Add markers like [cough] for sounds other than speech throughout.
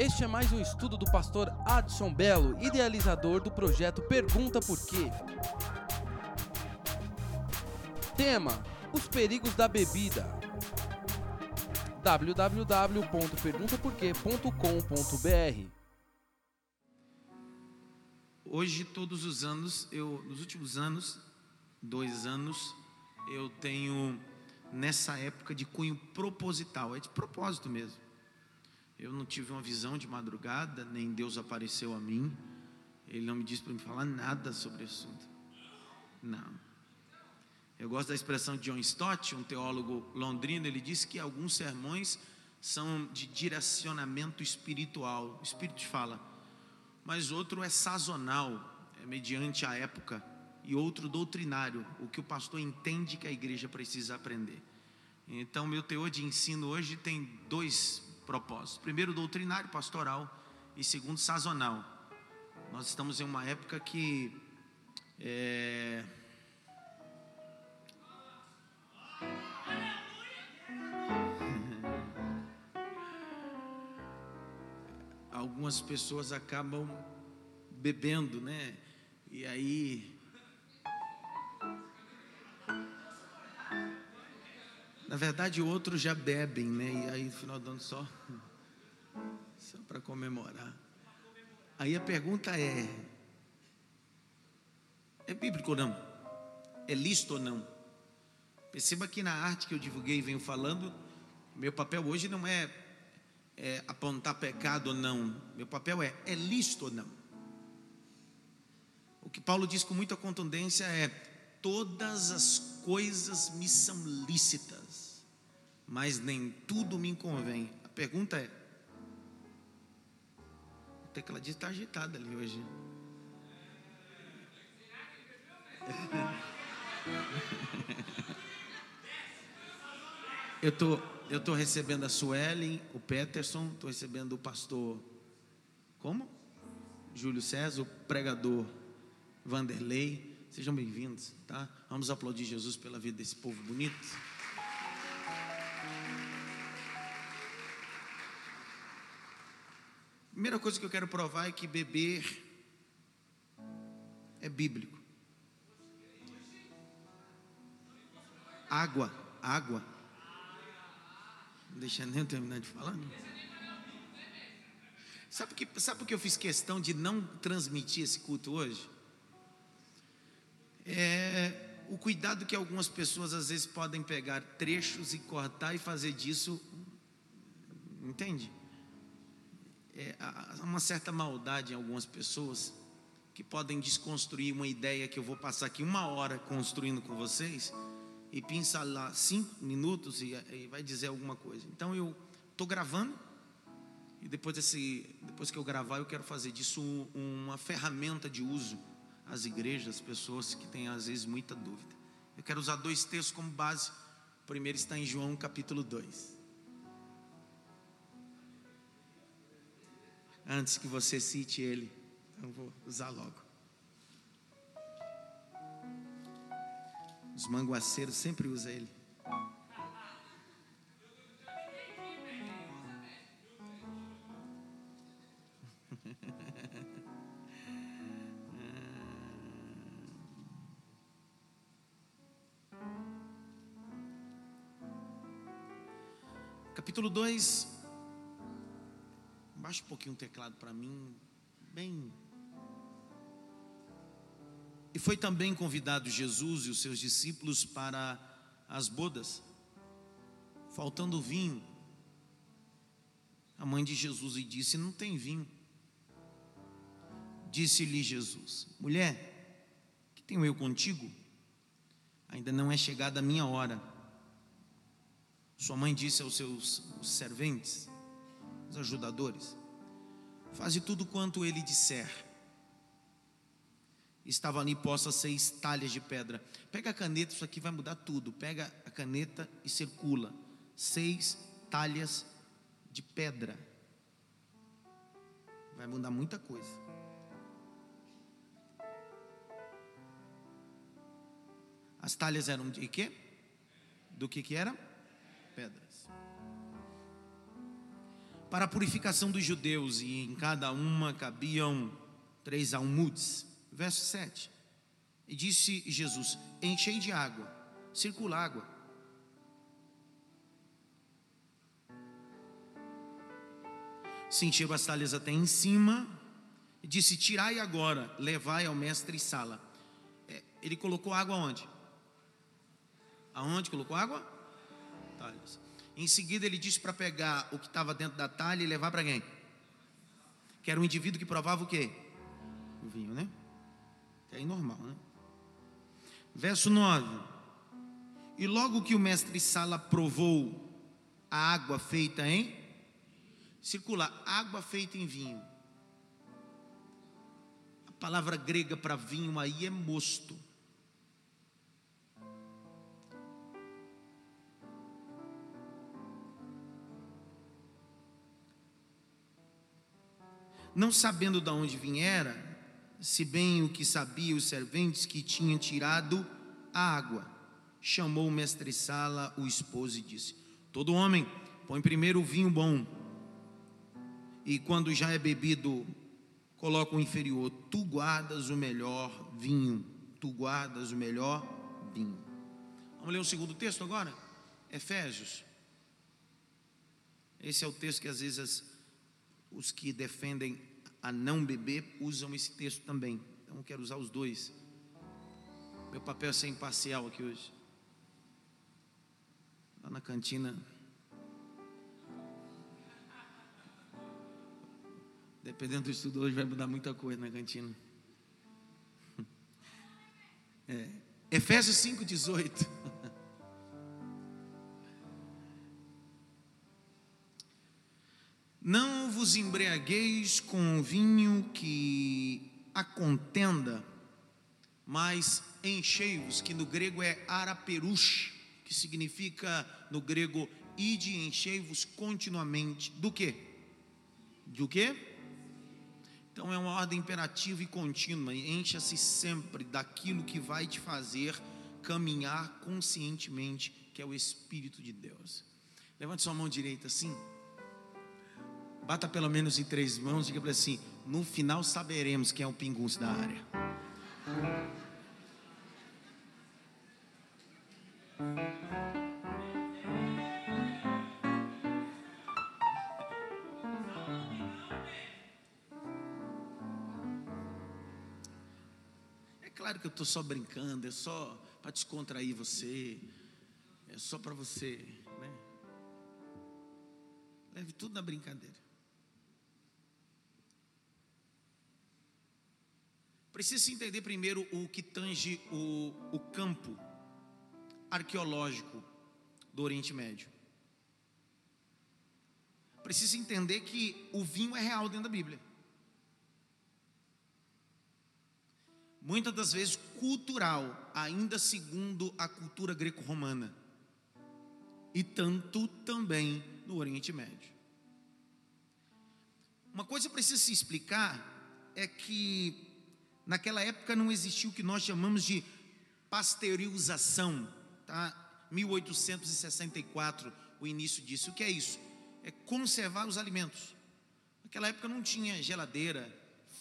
Este é mais um estudo do pastor Adson Belo, idealizador do projeto Pergunta Por Quê. Tema: Os perigos da bebida. www.perguntaporquê.com.br Hoje, todos os anos, eu, nos últimos anos, dois anos, eu tenho nessa época de cunho proposital, é de propósito mesmo. Eu não tive uma visão de madrugada, nem Deus apareceu a mim. Ele não me disse para me falar nada sobre o assunto. Não. Eu gosto da expressão de John Stott, um teólogo londrino, ele disse que alguns sermões são de direcionamento espiritual. O Espírito fala, mas outro é sazonal, é mediante a época, e outro doutrinário, o que o pastor entende que a igreja precisa aprender. Então, meu teor de ensino hoje tem dois propósitos: primeiro, doutrinário, pastoral, e segundo, sazonal. Nós estamos em uma época que é, [laughs] algumas pessoas acabam bebendo, né? E aí Na verdade, outros já bebem, né? E aí no final do ano só só para comemorar. Aí a pergunta é: é bíblico ou não? É lícito ou não? Perceba que na arte que eu divulguei e venho falando, meu papel hoje não é, é apontar pecado ou não. Meu papel é: é lícito ou não? O que Paulo diz com muita contundência é: todas as coisas me são lícitas, mas nem tudo me convém. A pergunta é: o tecladista está agitado ali hoje. [laughs] Eu tô, eu tô recebendo a Suelen, o Peterson, estou recebendo o pastor, como? Júlio César, o pregador Vanderlei. Sejam bem-vindos, tá? Vamos aplaudir Jesus pela vida desse povo bonito. Primeira coisa que eu quero provar é que beber é bíblico. Água, água. Não deixa nem eu terminar de falar. Não. Sabe, que, sabe que eu fiz questão de não transmitir esse culto hoje? É o cuidado que algumas pessoas às vezes podem pegar trechos e cortar e fazer disso, entende? É, há uma certa maldade em algumas pessoas que podem desconstruir uma ideia que eu vou passar aqui uma hora construindo com vocês e pinça lá cinco minutos e, e vai dizer alguma coisa. Então eu estou gravando e depois, desse, depois que eu gravar eu quero fazer disso uma ferramenta de uso às igrejas, às pessoas que têm às vezes muita dúvida. Eu quero usar dois textos como base. O primeiro está em João capítulo 2. Antes que você cite ele, eu vou usar logo. Os manguaceiros sempre usam ele. [laughs] Capítulo 2. Baixa um pouquinho o teclado para mim. Bem. E foi também convidado Jesus e os seus discípulos para as bodas, faltando vinho. A mãe de Jesus lhe disse: Não tem vinho. Disse-lhe Jesus: Mulher, que tenho eu contigo? Ainda não é chegada a minha hora. Sua mãe disse aos seus serventes, os ajudadores: Faze tudo quanto ele disser. Estava ali posta seis talhas de pedra. Pega a caneta, isso aqui vai mudar tudo. Pega a caneta e circula. Seis talhas de pedra. Vai mudar muita coisa. As talhas eram de quê? Do que que era? Pedras. Para a purificação dos judeus, e em cada uma cabiam três almudes. Verso 7. E disse Jesus: Enchei de água, circula água. Se encheu as talhas até em cima, e disse: Tirai agora, levai ao mestre Sala. É, ele colocou água onde? Aonde colocou água? Talhas. Em seguida, ele disse para pegar o que estava dentro da talha e levar para quem? Que era um indivíduo que provava o quê? O vinho, né? É normal, né? Verso 9. E logo que o mestre Sala provou a água feita em circular, água feita em vinho. A palavra grega para vinho aí é mosto. Não sabendo de onde viera, se bem o que sabia os serventes que tinham tirado a água, chamou o mestre Sala, o esposo, e disse: Todo homem põe primeiro o vinho bom, e quando já é bebido, coloca o inferior. Tu guardas o melhor vinho, tu guardas o melhor vinho. Vamos ler o segundo texto agora? Efésios. Esse é o texto que às vezes os que defendem a não beber usam esse texto também. Então eu quero usar os dois. Meu papel é ser imparcial aqui hoje. Lá na cantina. Dependendo do estudo hoje, vai mudar muita coisa na cantina. [laughs] É. Efésios 5,18. [laughs] Não vos embriagueis com vinho que a contenda, mas enchei-vos, que no grego é araperush, que significa no grego ide enchei-vos continuamente. Do que? Do que? Então é uma ordem imperativa e contínua. Encha-se sempre daquilo que vai te fazer caminhar conscientemente, que é o Espírito de Deus. Levante sua mão direita assim. Bata pelo menos em três mãos e diga para assim: no final saberemos quem é o pinguço da área. É claro que eu estou só brincando, é só para descontrair você, é só para você, né? Leve tudo na brincadeira. Precisa entender primeiro o que tange o, o campo arqueológico do Oriente Médio. Precisa entender que o vinho é real dentro da Bíblia. Muitas das vezes cultural, ainda segundo a cultura greco-romana. E tanto também no Oriente Médio. Uma coisa precisa se explicar é que Naquela época não existia o que nós chamamos de pasteurização, tá? 1864, o início disso. O que é isso? É conservar os alimentos. Naquela época não tinha geladeira,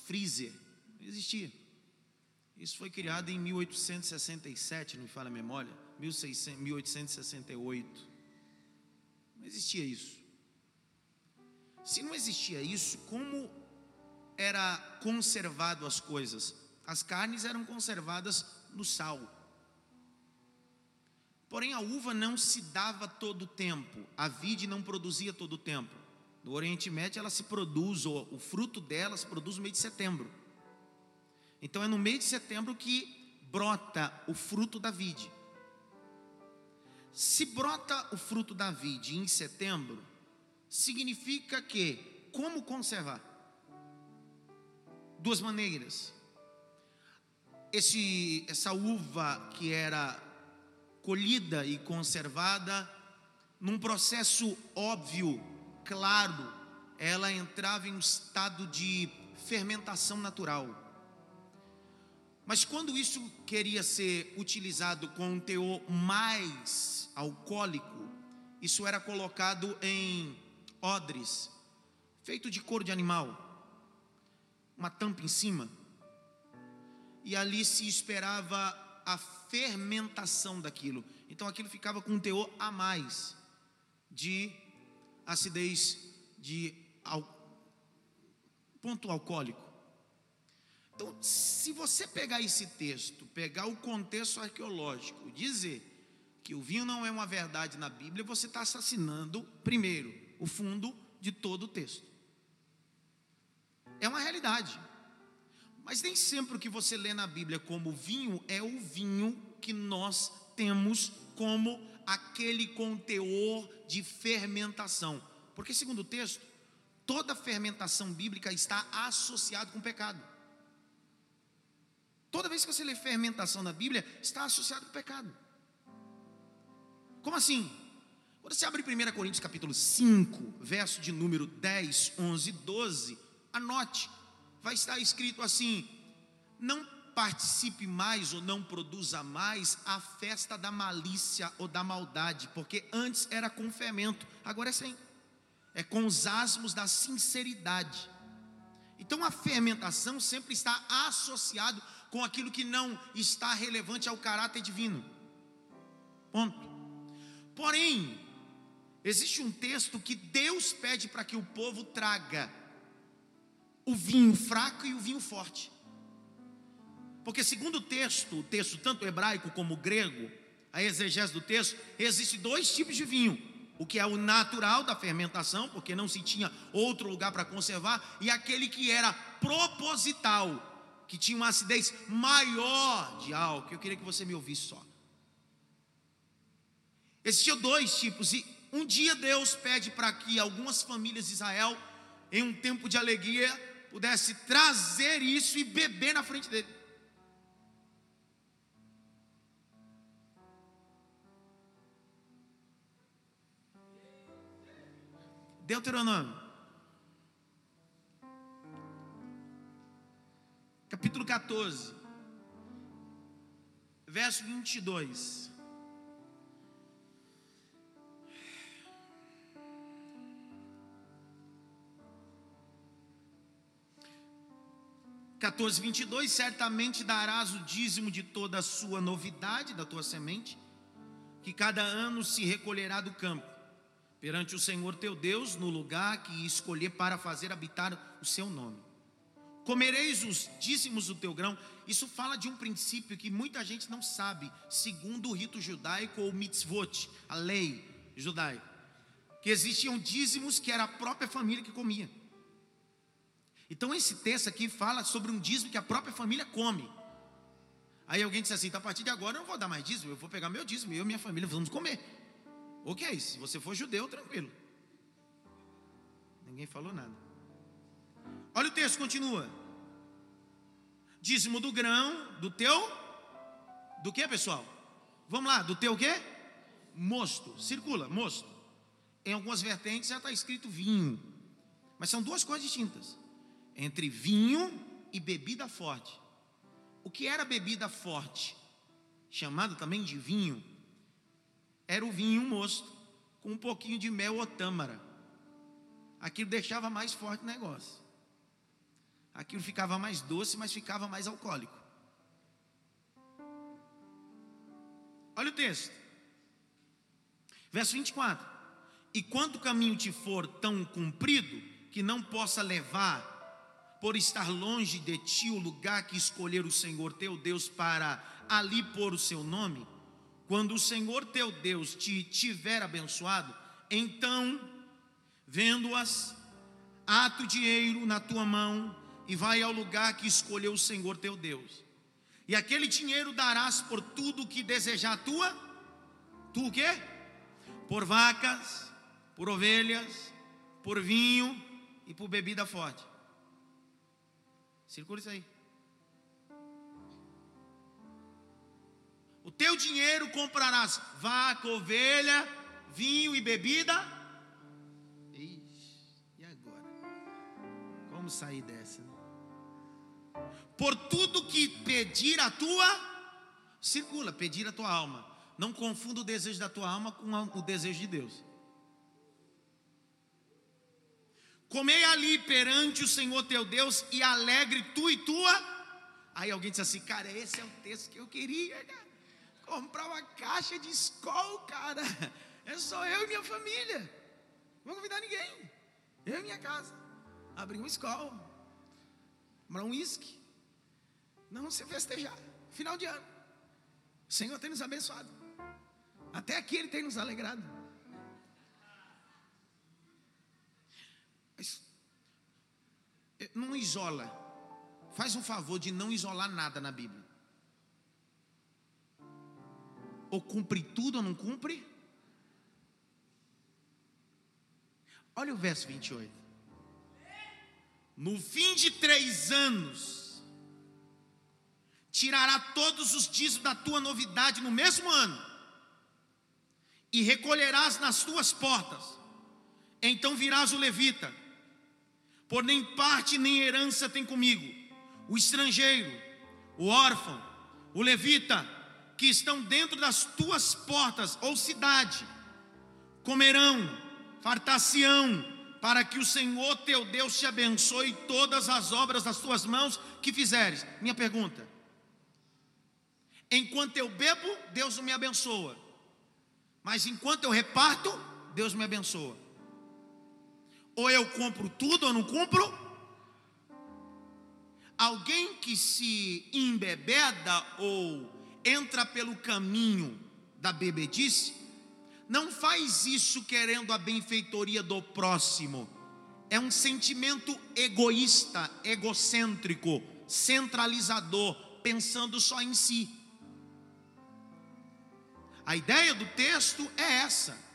freezer, não existia. Isso foi criado em 1867, não me fala a memória, 1868. Não existia isso. Se não existia isso, como era conservado as coisas? As carnes eram conservadas no sal. Porém, a uva não se dava todo o tempo, a vide não produzia todo o tempo. No Oriente Médio, ela se produz, o fruto dela se produz no mês de setembro. Então, é no mês de setembro que brota o fruto da vide. Se brota o fruto da vide em setembro, significa que, como conservar? Duas maneiras. Esse, essa uva que era colhida e conservada, num processo óbvio, claro, ela entrava em um estado de fermentação natural. Mas quando isso queria ser utilizado com um teor mais alcoólico, isso era colocado em odres feito de couro de animal, uma tampa em cima, e ali se esperava a fermentação daquilo. Então aquilo ficava com um teor a mais de acidez de al... ponto alcoólico. Então, se você pegar esse texto, pegar o contexto arqueológico, dizer que o vinho não é uma verdade na Bíblia, você está assassinando, primeiro, o fundo de todo o texto. É uma realidade. Mas nem sempre o que você lê na Bíblia como vinho é o vinho que nós temos como aquele com teor de fermentação. Porque, segundo o texto, toda fermentação bíblica está associada com pecado. Toda vez que você lê fermentação na Bíblia, está associado com pecado. Como assim? Quando você abre 1 Coríntios capítulo 5, verso de número 10, 11, 12, anote, vai estar escrito assim: não participe mais ou não produza mais a festa da malícia ou da maldade, porque antes era com fermento, agora é sem, é com os asmos da sinceridade. Então a fermentação sempre está associado com aquilo que não está relevante ao caráter divino. Ponto. Porém, existe um texto que Deus pede para que o povo traga o vinho fraco e o vinho forte. Porque segundo o texto, o texto tanto hebraico como grego, a exegese do texto, existem dois tipos de vinho. O que é o natural da fermentação, porque não se tinha outro lugar para conservar, e aquele que era proposital, que tinha uma acidez maior de álcool. Eu queria que você me ouvisse só. Existiam dois tipos, e um dia Deus pede para que algumas famílias de Israel, em um tempo de alegria, pudesse trazer isso e beber na frente dele. Deuteronômio capítulo 14, verso 22. Quatorze, vinte e dois, certamente darás o dízimo de toda a sua novidade, da tua semente, que cada ano se recolherá do campo, perante o Senhor teu Deus, no lugar que escolher para fazer habitar o seu nome comereis os dízimos do teu grão. Isso fala de um princípio que muita gente não sabe, segundo o rito judaico ou mitzvot, a lei judaica, que existiam dízimos que era a própria família que comia. Então esse texto aqui fala sobre um dízimo que a própria família come. Aí alguém disse assim: então, a partir de agora eu não vou dar mais dízimo, eu vou pegar meu dízimo, eu e minha família vamos comer. Ok, se você for judeu, tranquilo. Ninguém falou nada. Olha o texto, continua. Dízimo do grão, do teu, do que pessoal? Vamos lá, do teu quê? Mosto, circula, mosto. Em algumas vertentes já está escrito vinho, mas são duas coisas distintas: entre vinho e bebida forte. O que era bebida forte, chamado também de vinho, era o vinho mosto, com um pouquinho de mel ou tâmara. Aquilo deixava mais forte o negócio aquilo ficava mais doce, mas ficava mais alcoólico. Olha o texto, verso 24: E quando o caminho te for tão comprido que não possa levar, por estar longe de ti, o lugar que escolher o Senhor teu Deus para ali pôr o seu nome, quando o Senhor teu Deus te tiver abençoado, então, vendo-as, ato dinheiro na tua mão, e vai ao lugar que escolheu o Senhor teu Deus. E aquele dinheiro darás por tudo que desejar tua, tu o quê? Por vacas, por ovelhas, por vinho e por bebida forte. Circula isso aí. O teu dinheiro comprarás vaca, ovelha, vinho e bebida. Ixi, e agora? Como sair dessa? por tudo que pedir a tua, circula, pedir a tua alma. Não confunda o desejo da tua alma com o desejo de Deus. Comei ali perante o Senhor teu Deus e alegre tu e tua. Aí alguém disse assim, cara, esse é o texto que eu queria, cara. Comprar uma caixa de escol, cara. É só eu e minha família. Não vou convidar ninguém. Eu e minha casa. Abrir um escol. Comprar um uísque. Não se festejar. Final de ano. O Senhor tem nos abençoado. Até aqui Ele tem nos alegrado. Mas eh, não isola. Faz um favor de não isolar nada na Bíblia. Ou cumpre tudo ou não cumpre. Olha o verso 28. No fim de três anos, tirará todos os dízimos da tua novidade no mesmo ano, e recolherás nas tuas portas. Então virás o levita, por nem parte nem herança tem comigo, o estrangeiro, o órfão, o levita, que estão dentro das tuas portas ou cidade, comerão, fartar-se-ão, para que o Senhor teu Deus te abençoe todas as obras das tuas mãos que fizeres. Minha pergunta: enquanto eu bebo, Deus não me abençoa, mas enquanto eu reparto, Deus me abençoa. Ou eu compro tudo ou não cumpro? Alguém que se embebeda ou entra pelo caminho da bebedice, não faz isso querendo a benfeitoria do próximo. É um sentimento egoísta, egocêntrico, centralizador, pensando só em si. A ideia do texto é essa.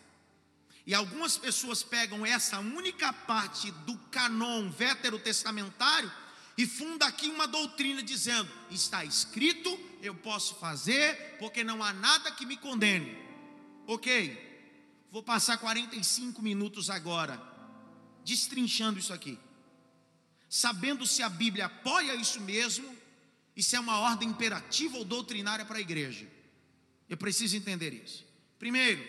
E algumas pessoas pegam essa única parte do canon veterotestamentário e funda aqui uma doutrina dizendo: está escrito, eu posso fazer, porque não há nada que me condene. Ok, vou passar 45 minutos agora, destrinchando isso aqui, sabendo se a Bíblia apoia isso mesmo e se é uma ordem imperativa ou doutrinária para a igreja. Eu preciso entender isso. Primeiro,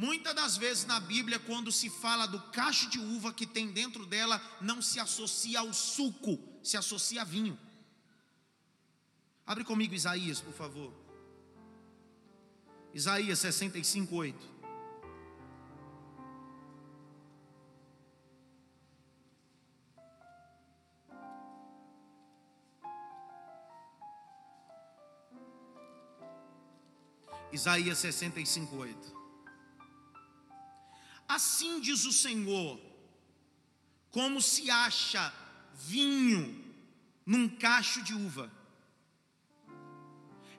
Muitas das vezes na Bíblia, quando se fala do cacho de uva que tem dentro dela, não se associa ao suco, se associa a vinho. Abre comigo Isaías, por favor. Isaías 65, 8. Isaías 65, 8. Assim diz o Senhor, como se acha vinho num cacho de uva.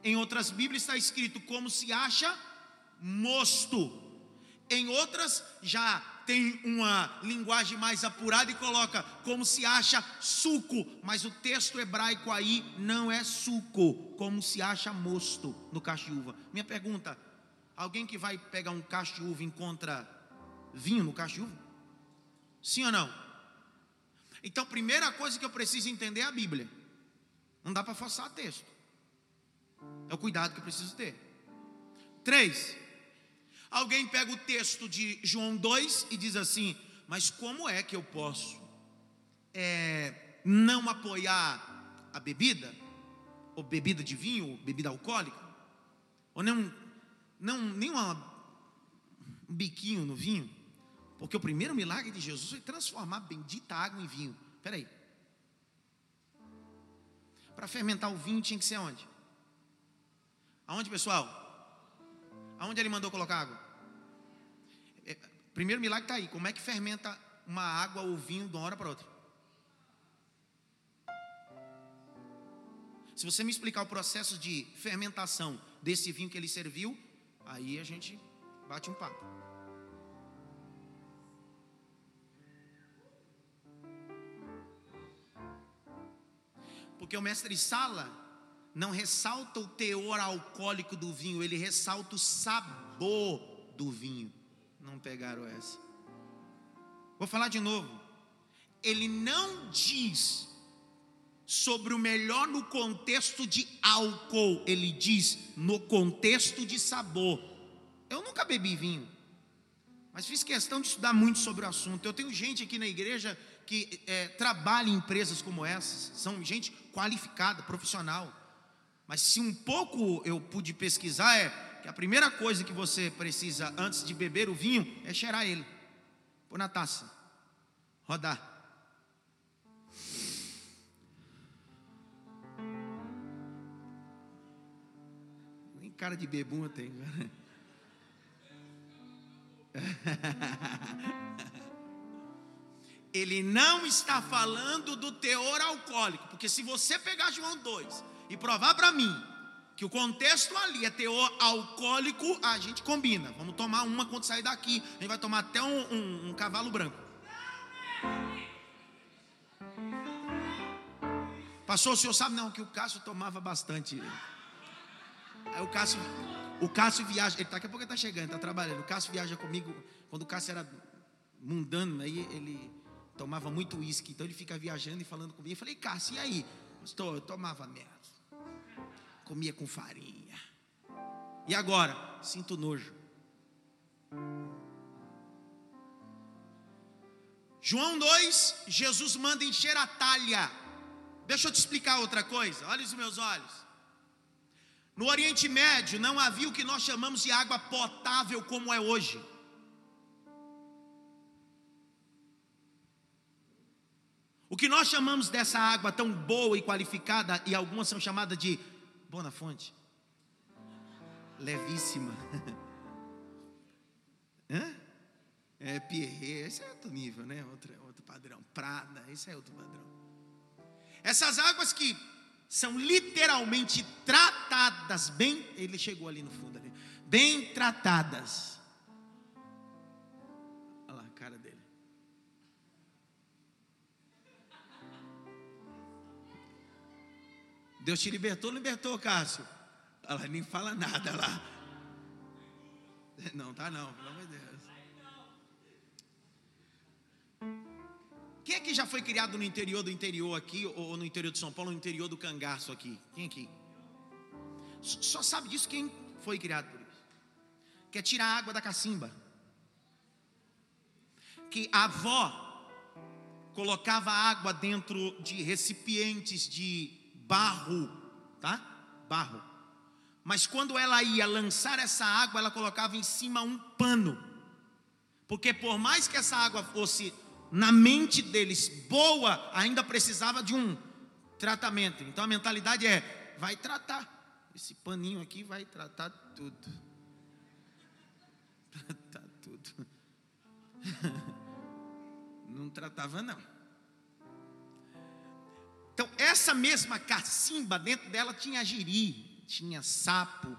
Em outras Bíblias está escrito como se acha mosto. Em outras já tem uma linguagem mais apurada e coloca como se acha suco, mas o texto hebraico aí não é suco, como se acha mosto no cacho de uva. Minha pergunta: alguém que vai pegar um cacho de uva encontra vinho no cacho de uva? Sim ou não? Então, primeira coisa que eu preciso entender é a Bíblia. Não dá para forçar texto. É o cuidado que eu preciso ter. Três. Alguém pega o texto de João 2 e diz assim: Mas como é que eu posso é, não apoiar a bebida? Ou bebida de vinho, ou bebida alcoólica? Ou não, não nem uma, um biquinho no vinho? Porque o primeiro milagre de Jesus foi transformar bendita água em vinho. Espera aí. Para fermentar o vinho tinha que ser onde? Aonde, pessoal? Aonde ele mandou colocar água? É, primeiro milagre está aí. Como é que fermenta uma água ou vinho de uma hora para outra? Se você me explicar o processo de fermentação desse vinho que ele serviu, aí a gente bate um papo. Porque o mestre Sala não ressalta o teor alcoólico do vinho, ele ressalta o sabor do vinho. Não pegaram essa. Vou falar de novo. Ele não diz sobre o melhor no contexto de álcool, ele diz no contexto de sabor. Eu nunca bebi vinho. Mas fiz questão de estudar muito sobre o assunto. Eu tenho gente aqui na igreja que é, trabalha em empresas como essas, são gente qualificada, profissional. Mas se um pouco eu pude pesquisar, é que a primeira coisa que você precisa antes de beber o vinho é cheirar ele, pôr na taça, rodar. Nem cara de bebum eu tenho. [laughs] Ele não está falando do teor alcoólico, porque se você pegar João 2 e provar para mim que o contexto ali é teor alcoólico, a gente combina. Vamos tomar uma quando sair daqui. A gente vai tomar até um, um, um cavalo branco. Passou, o senhor sabe não que o Cássio tomava bastante. Aí o Cássio o Cássio viaja, ele daqui a pouco ele está chegando, está trabalhando. O Cássio viaja comigo, quando o Cássio era mundano, aí ele tomava muito uísque, então ele fica viajando e falando comigo. Eu falei, Cássio, e aí? Estou, eu tomava merda. Comia com farinha. E agora? Sinto nojo. João 2, Jesus manda encher a talha. Deixa eu te explicar outra coisa. Olha os meus olhos. No Oriente Médio não havia o que nós chamamos de água potável como é hoje. Que nós chamamos dessa água tão boa e qualificada, e algumas são chamadas de Bona Fonte, levíssima. [laughs] Hã? É Pierre, esse é outro nível, né? Outro, outro padrão. Prada, esse é outro padrão. Essas águas que são literalmente tratadas bem. Ele chegou ali no fundo ali, bem tratadas. Deus te libertou, libertou, Cássio. Ela nem fala nada lá. Não, tá não, pelo amor de Deus. Quem aqui já foi criado no interior do interior aqui, ou no interior de São Paulo, no interior do cangaço aqui? Quem aqui? Só sabe disso quem foi criado por isso. Quer tirar a água da cacimba. Que a avó colocava água dentro de recipientes de barro, tá? Barro. Mas quando ela ia lançar essa água, ela colocava em cima um pano. Porque por mais que essa água fosse na mente deles boa, ainda precisava de um tratamento. Então a mentalidade é: vai tratar. Esse paninho aqui vai tratar tudo. [laughs] Tratar tudo. [laughs] Não tratava, não. Então, essa mesma cacimba, dentro dela tinha giri, tinha sapo,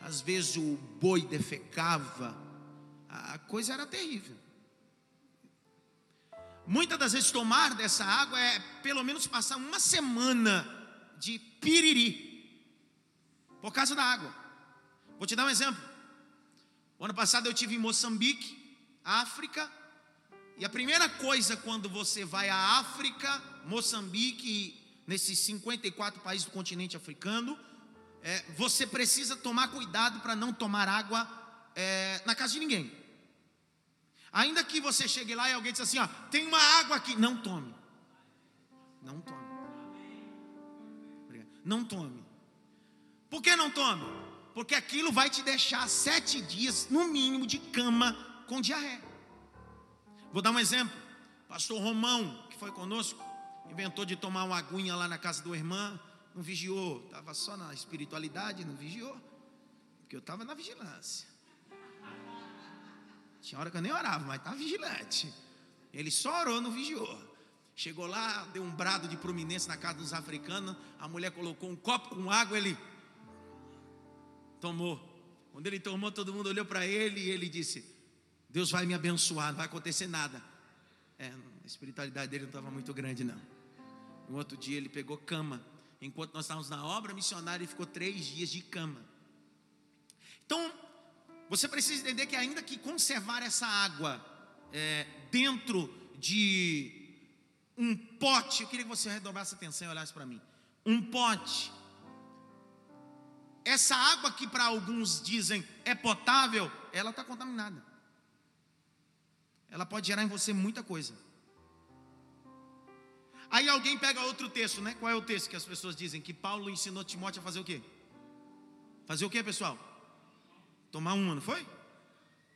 às vezes o boi defecava, a coisa era terrível. Muitas das vezes tomar dessa água é pelo menos passar uma semana de piriri por causa da água. Vou te dar um exemplo. O ano passado eu tive em Moçambique, África, e a primeira coisa quando você vai à África, Moçambique, nesses 54 países do continente africano, é, você precisa tomar cuidado para não tomar água é, na casa de ninguém. Ainda que você chegue lá e alguém diz assim: ó, tem uma água aqui. Não tome. Não tome. Não tome. Por que não tome? Porque aquilo vai te deixar sete dias, no mínimo, de cama com diarreia. Vou dar um exemplo. Pastor Romão, que foi conosco, inventou de tomar uma aguinha lá na casa do irmão, não vigiou, estava só na espiritualidade, não vigiou, porque eu estava na vigilância. Tinha hora que eu nem orava, mas estava vigilante. Ele só orou, não vigiou. Chegou lá, deu um brado de prominência na casa dos africanos. A mulher colocou um copo com água, ele tomou. Quando ele tomou, todo mundo olhou para ele e ele disse: Deus vai me abençoar, não vai acontecer nada. É, a espiritualidade dele não estava muito grande, não. No outro dia ele pegou cama. Enquanto nós estávamos na obra missionária, ele ficou três dias de cama. Então, você precisa entender que ainda que conservar essa água é, dentro de um pote, eu queria que você redobrasse atenção e olhasse para mim. Um pote. Essa água que para alguns dizem é potável, ela está contaminada. ela pode gerar em você muita coisa. Aí alguém pega outro texto, né? Qual é o texto que as pessoas dizem? Que Paulo ensinou Timóteo a fazer o quê? Fazer o quê, pessoal? Tomar uma, não foi?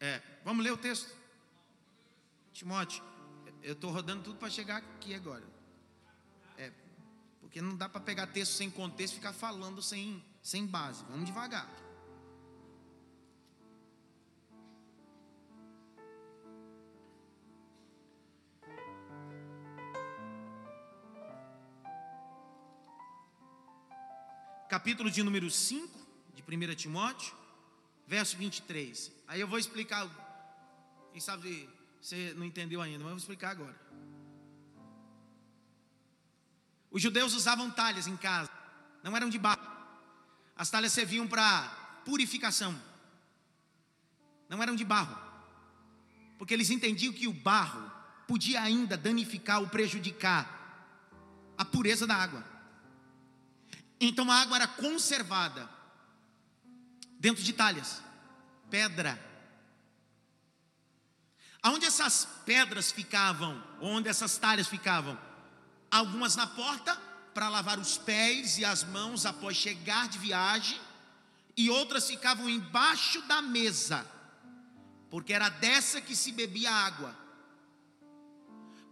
É, vamos ler o texto. Timóteo, eu estou rodando tudo para chegar aqui agora. É, porque não dá para pegar texto sem contexto e ficar falando sem, sem base. Vamos devagar. Capítulo de número 5 de 1 Timóteo, verso 23. Aí eu vou explicar. Quem sabe você não entendeu ainda, mas eu vou explicar agora. Os judeus usavam talhas em casa, não eram de barro. As talhas serviam para purificação, não eram de barro, porque eles entendiam que o barro podia ainda danificar ou prejudicar a pureza da água. Então a água era conservada dentro de talhas, pedra. Aonde essas pedras ficavam, onde essas talhas ficavam? Algumas na porta para lavar os pés e as mãos após chegar de viagem, e outras ficavam embaixo da mesa, porque era dessa que se bebia água.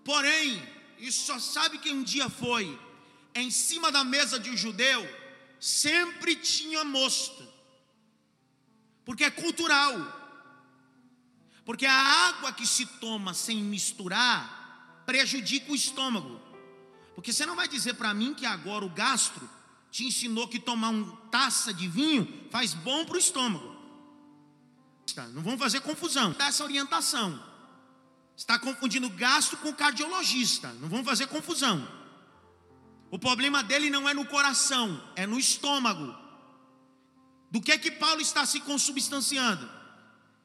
Porém, isso só sabe quem um dia foi, em cima da mesa de um judeu sempre tinha mosto, porque é cultural. Porque a água que se toma sem misturar prejudica o estômago. Porque você não vai dizer para mim que agora o gastro te ensinou que tomar uma taça de vinho faz bom para o estômago. Não vamos fazer confusão. Dá essa orientação. Está confundindo gasto com cardiologista. Não vamos fazer confusão. O problema dele não é no coração, é no estômago. Do que é que Paulo está se consubstanciando?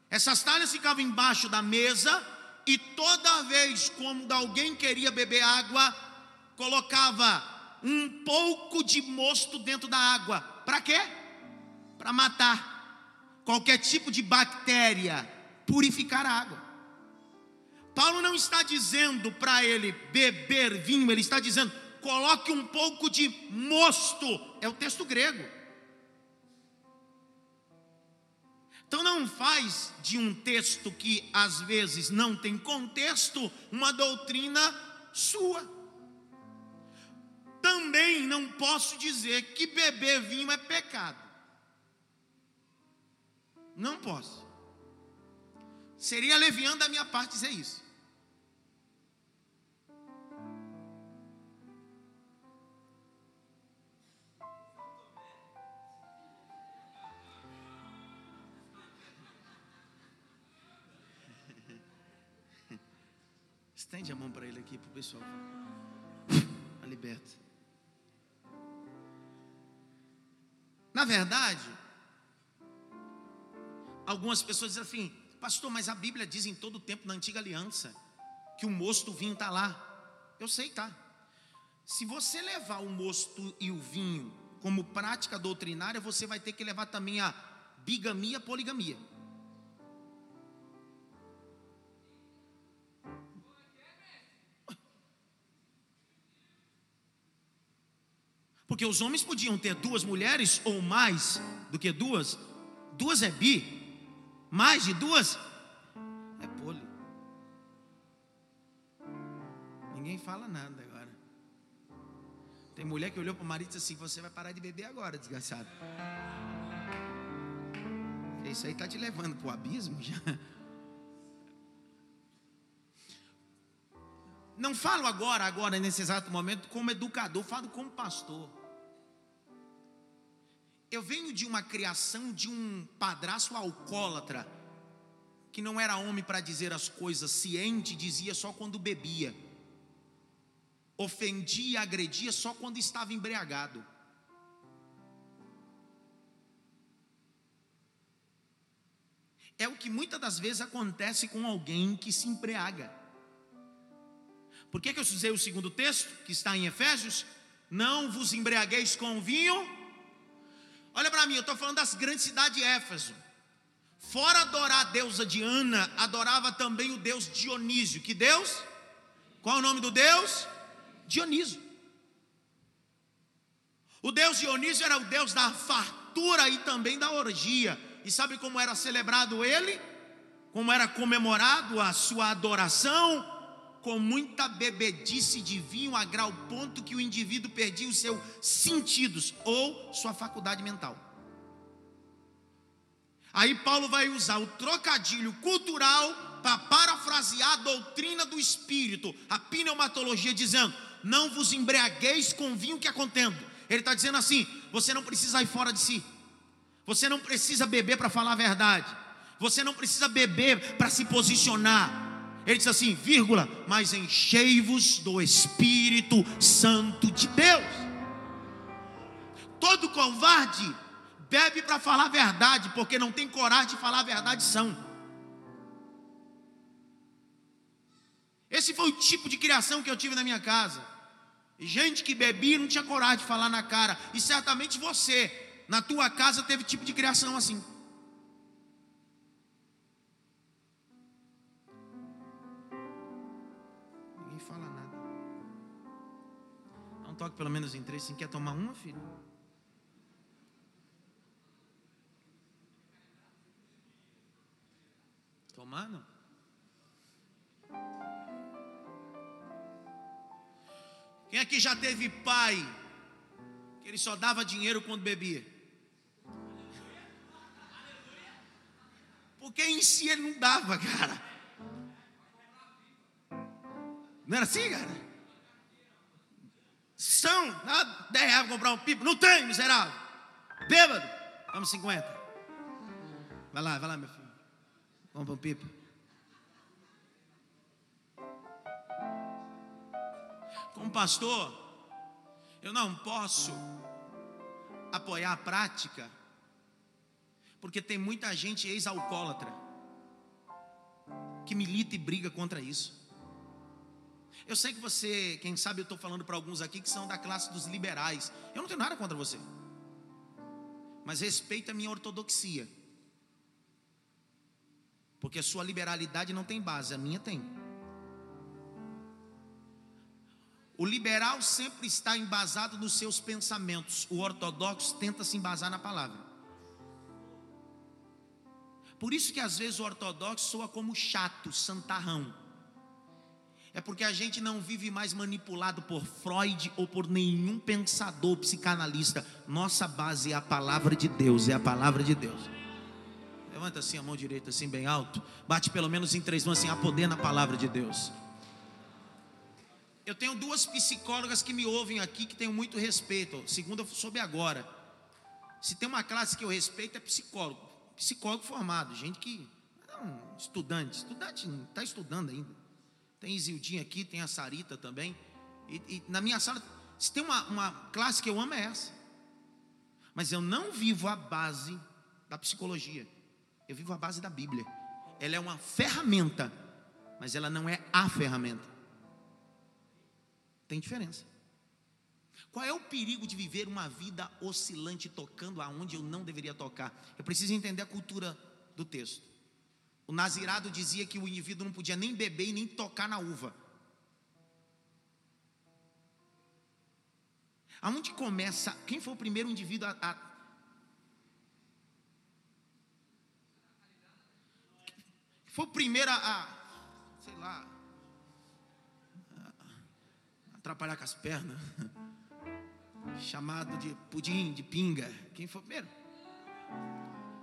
Essas talhas ficavam embaixo da mesa e toda vez quando alguém queria beber água, colocava um pouco de mosto dentro da água. Para quê? Para matar qualquer tipo de bactéria, purificar a água. Paulo não está dizendo para ele beber vinho, ele está dizendo coloque um pouco de mosto, é o texto grego. Então não faz de um texto que às vezes não tem contexto uma doutrina sua. Também não posso dizer que beber vinho é pecado. Não posso. Seria leviando da minha parte dizer isso. Estende a mão para ele aqui, para o pessoal. A liberta. Na verdade, algumas pessoas dizem assim, pastor, mas a Bíblia diz em todo o tempo na antiga aliança que o mosto o vinho está lá. Eu sei, tá. Se você levar o mosto e o vinho como prática doutrinária, você vai ter que levar também a bigamia, poligamia. Porque os homens podiam ter duas mulheres ou mais do que duas. Duas é bi. Mais de duas é poli. Ninguém fala nada agora. Tem mulher que olhou para o marido e disse assim: Você vai parar de beber agora, desgraçado. Isso aí está te levando para o abismo já. Não falo agora, agora, nesse exato momento, como educador, falo como pastor. Eu venho de uma criação de um padrasto alcoólatra, que não era homem para dizer as coisas, ciente, dizia só quando bebia, ofendia e agredia só quando estava embriagado. É o que muitas das vezes acontece com alguém que se embriaga. Por que, que eu usei o segundo texto, que está em Efésios? Não vos embriagueis com vinho Olha para mim, eu estou falando das grandes cidades de Éfeso. Fora adorar a deusa Diana, adorava também o deus Dionísio. Que deus? Qual é o nome do deus? Dionísio. O deus Dionísio era o deus da fartura e também da orgia. E sabe como era celebrado ele? Como era comemorado a sua adoração? Com muita bebedice de vinho, a grau ponto que o indivíduo perdia os seus sentidos ou sua faculdade mental. Aí Paulo vai usar o trocadilho cultural para parafrasear a doutrina do espírito, a pneumatologia, dizendo: Não vos embriagueis com vinho que é contendo. Ele está dizendo assim: você não precisa ir fora de si, você não precisa beber para falar a verdade, você não precisa beber para se posicionar. Ele diz assim, vírgula, mas enchei-vos do Espírito Santo de Deus. Todo covarde bebe para falar a verdade, porque não tem coragem de falar a verdade são. Esse foi o tipo de criação que eu tive na minha casa. Gente que bebia não tinha coragem de falar na cara. E certamente você, na tua casa, teve tipo de criação assim. Fala nada. Dá um toque pelo menos em três. Você quer tomar uma, filho? Tomar não? Quem aqui já teve pai que ele só dava dinheiro quando bebia? Porque em si ele não dava, cara. Não era assim, cara? São, dá 10 reais para comprar um pipo. Não tem, miserável. Bêbado. Vamos 50. Vai lá, vai lá, meu filho. Compra um pipo. Como pastor, eu não posso apoiar a prática, porque tem muita gente ex-alcoólatra que milita e briga contra isso. Eu sei que você, quem sabe eu estou falando para alguns aqui que são da classe dos liberais. Eu não tenho nada contra você, mas respeita a minha ortodoxia, porque a sua liberalidade não tem base, a minha tem. O liberal sempre está embasado nos seus pensamentos, o ortodoxo tenta se embasar na palavra. Por isso que às vezes o ortodoxo soa como chato, santarrão. É porque a gente não vive mais manipulado por Freud ou por nenhum pensador psicanalista. Nossa base é a palavra de Deus, é a palavra de Deus. Levanta assim a mão direita, assim bem alto. Bate pelo menos em três mãos, assim, há poder na palavra de Deus. Eu tenho duas psicólogas que me ouvem aqui que tenho muito respeito. Segunda eu soube agora. Se tem uma classe que eu respeito é psicólogo. Psicólogo formado, gente que. Não, estudante. Estudante está estudando ainda. Tem Isildinha aqui, tem a Sarita também. E, e, na minha sala, se tem uma, uma classe que eu amo é essa. Mas eu não vivo a base da psicologia. Eu vivo a base da Bíblia. Ela é uma ferramenta, mas ela não é a ferramenta. Tem diferença. Qual é o perigo de viver uma vida oscilante, tocando aonde eu não deveria tocar? Eu preciso entender a cultura do texto. O Nazirado dizia que o indivíduo não podia nem beber e nem tocar na uva. Aonde começa? Quem foi o primeiro indivíduo a, a foi o primeiro a, sei lá, atrapalhar com as pernas. [laughs] Chamado de pudim, de pinga. Quem foi primeiro?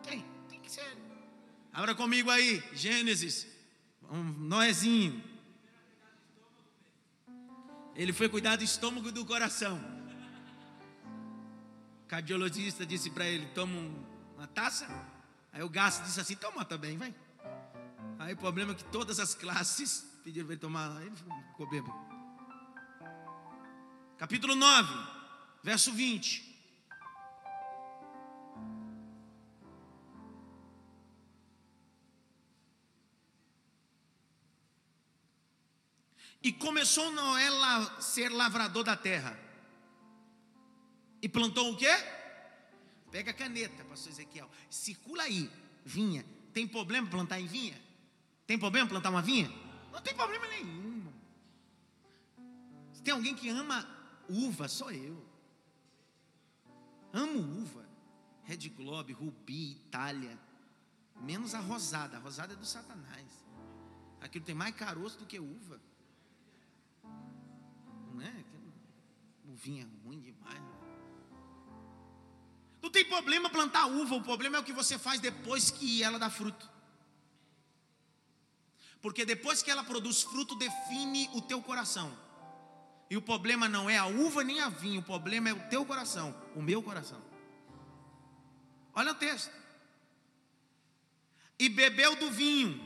Quem? Tem que ser. Abra comigo aí, Gênesis. Um Noezinho. Ele foi cuidar do estômago e do coração. O cardiologista disse para ele: toma uma taça. Aí o gasto disse assim: toma também, vai. Aí o problema é que todas as classes pediram para ele tomar. Ele ficou bêbado capítulo 9, verso 20. E começou Noé a ser lavrador da terra. E plantou o quê? Pega a caneta, pastor Ezequiel. Circula aí, vinha. Tem problema plantar em vinha? Tem problema plantar uma vinha? Não tem problema nenhum. Se tem alguém que ama uva, sou eu. Amo uva. Red Globe, Rubi, Itália. Menos a rosada. A rosada é do Satanás. Aquilo tem mais caroço do que uva. Não é? Uvinha é ruim demais. Né? Não tem problema plantar uva, o problema é o que você faz depois que ela dá fruto. Porque depois que ela produz fruto, define o teu coração. E o problema não é a uva nem a vinho, o problema é o teu coração, o meu coração. Olha o texto. E bebeu do vinho,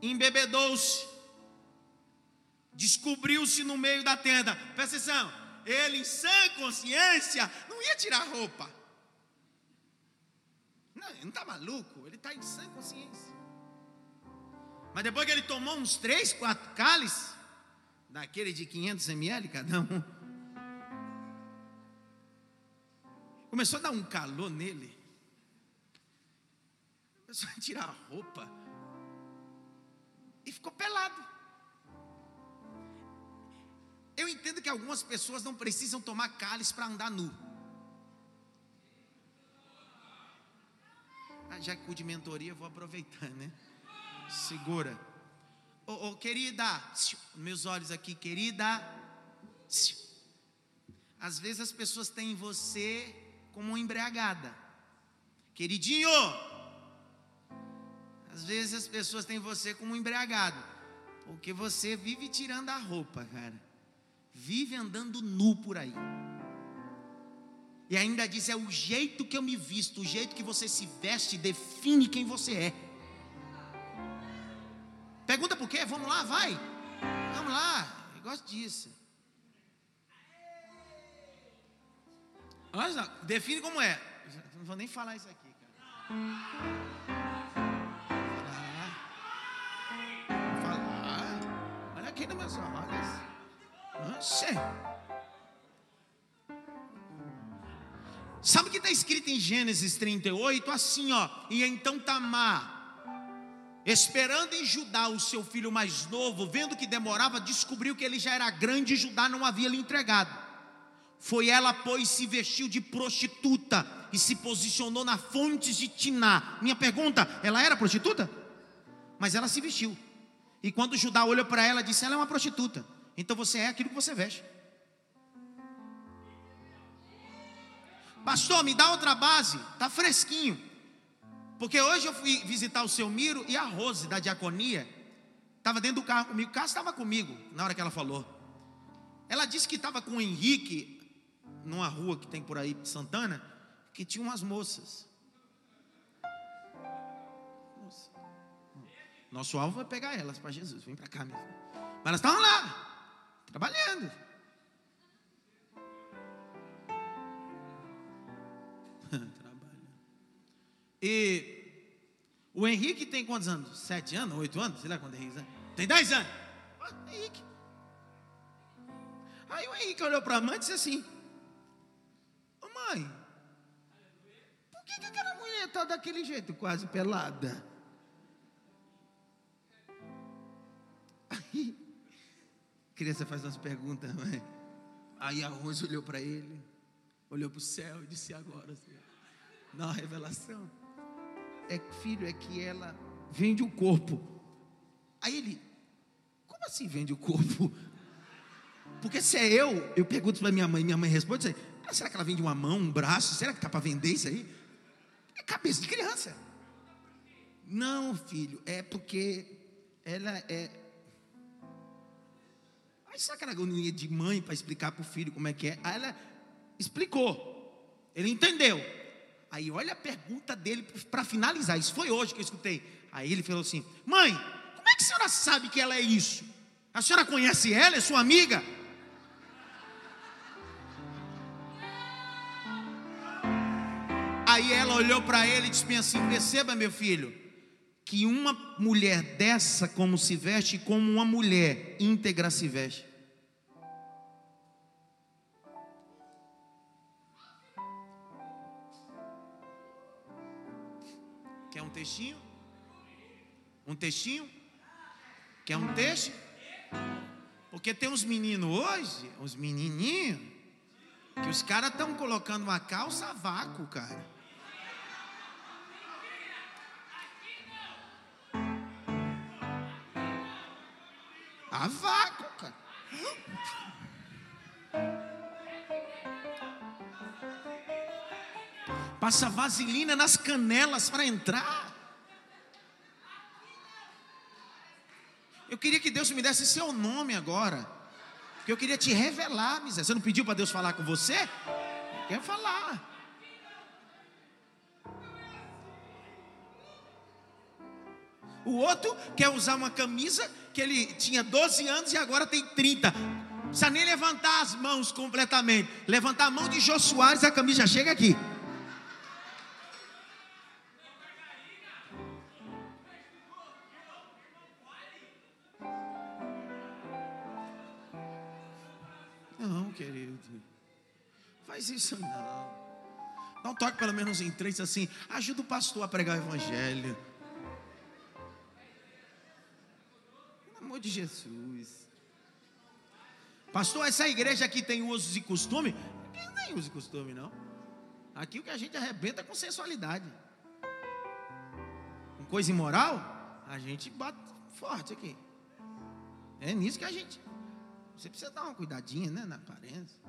embebedou-se, descobriu-se no meio da tenda. Presta atenção, ele em sã consciência não ia tirar a roupa. Não, ele não está maluco, ele está em sã consciência. Mas depois que ele tomou uns três, quatro cálices, daquele de 500 ml cada um, começou a dar um calor nele. Começou a tirar a roupa. E ficou pelado. Eu entendo que algumas pessoas não precisam tomar cálice para andar nu. Ah, já que de mentoria, vou aproveitar, né? Segura. Ô, oh, oh, querida, meus olhos aqui, querida. Às vezes as pessoas têm você como embriagada. Queridinho. Às vezes as pessoas têm você como embriagado. Porque você vive tirando a roupa, cara. Vive andando nu por aí. E ainda diz: é o jeito que eu me visto, o jeito que você se veste define quem você é. Pergunta por quê? Vamos lá, vai. Vamos lá. Eu gosto disso. Olha define como é. Não vou nem falar isso aqui, cara. Vou falar. Olha aqui nos meus olhos. Sabe o que está escrito em Gênesis 38? Assim, ó. E então Tamar Esperando em Judá o seu filho mais novo, vendo que demorava, descobriu que ele já era grande e Judá não havia lhe entregado. Foi ela, pois, se vestiu de prostituta e se posicionou na fonte de Tiná. Minha pergunta, ela era prostituta? Mas ela se vestiu. E quando Judá olhou para ela, disse: Ela é uma prostituta. Então você é aquilo que você veste. Pastor, me dá outra base, está fresquinho. Porque hoje eu fui visitar o seu Miro e a Rose da diaconia estava dentro do carro comigo. O carro estava comigo na hora que ela falou. Ela disse que estava com o Henrique numa rua que tem por aí, Santana, que tinha umas moças. Nosso alvo é pegar elas para Jesus. Vem para cá, filha. Mas elas estavam lá, [laughs] trabalhando. E o Henrique tem quantos anos? Sete anos? Oito anos? Sei lá quando é Henrique tem. dez anos. Henrique. Aí o Henrique olhou para a mãe e disse assim: Ô mãe, por que, que aquela mulher está daquele jeito, quase pelada? Aí, criança faz umas perguntas, mãe. Aí a Rose olhou para ele, olhou para o céu e disse: Agora, Senhor, dá uma revelação é filho, é que ela vende o corpo. Aí ele, como assim vende o corpo? Porque se é eu, eu pergunto para minha mãe, minha mãe responde assim, ah, será que ela vende uma mão, um braço? Será que está para vender isso aí? É cabeça de criança. Não, filho, é porque ela é. Aí será que ela agonia de mãe para explicar para o filho como é que é? Aí ela explicou. Ele entendeu. Aí olha a pergunta dele para finalizar. Isso foi hoje que eu escutei. Aí ele falou assim: Mãe, como é que a senhora sabe que ela é isso? A senhora conhece ela? É sua amiga? Aí ela olhou para ele e disse assim: Perceba, meu filho, que uma mulher dessa, como se veste, como uma mulher íntegra se veste. Textinho? Um textinho? Quer um texto? Porque tem uns meninos hoje, uns menininhos, que os caras estão colocando uma calça a vácuo, cara. A vácuo, cara. Passa vaselina nas canelas para entrar. Eu queria que Deus me desse seu nome agora. Porque eu queria te revelar, miséria. Você não pediu para Deus falar com você? Quer falar. O outro quer usar uma camisa que ele tinha 12 anos e agora tem 30. Não precisa nem levantar as mãos completamente. Levantar a mão de Jô Soares, a camisa já chega aqui. Faz isso não. Um toque pelo menos em três assim. Ajuda o pastor a pregar o evangelho. Pelo amor de Jesus. Pastor, essa igreja aqui tem usos e costume? Aqui não uso e costume, não. Aqui o que a gente arrebenta é com sensualidade. Com coisa imoral, a gente bate forte aqui. É nisso que a gente você precisa dar uma cuidadinha, né, na aparência.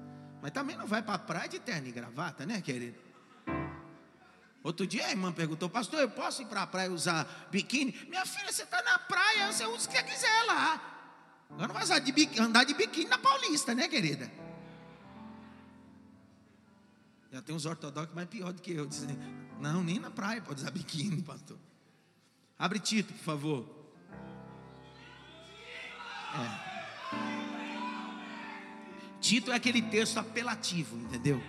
Mas também não vai para a praia de terno e gravata, né, querido? Outro dia a irmã perguntou, pastor, eu posso ir para a praia usar biquíni? Minha filha, você está na praia, você usa o que quiser lá. Agora não vai usar de biquíni, andar de biquíni na Paulista, né, querida? Já tem uns ortodoxos mais pior do que eu. Dizem, não, nem na praia pode usar biquíni, pastor. Abre Tito, por favor. É. Tito é aquele texto apelativo, entendeu?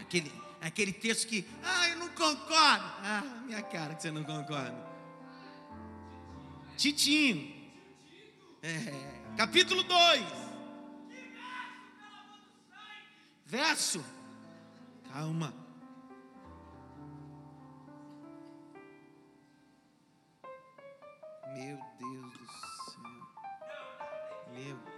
Aquele, aquele texto que, ah, eu não concordo. Ah, minha cara que você não concorda. Titinho. É, capítulo 2. Verso. Calma. Meu Deus do céu. Meu Deus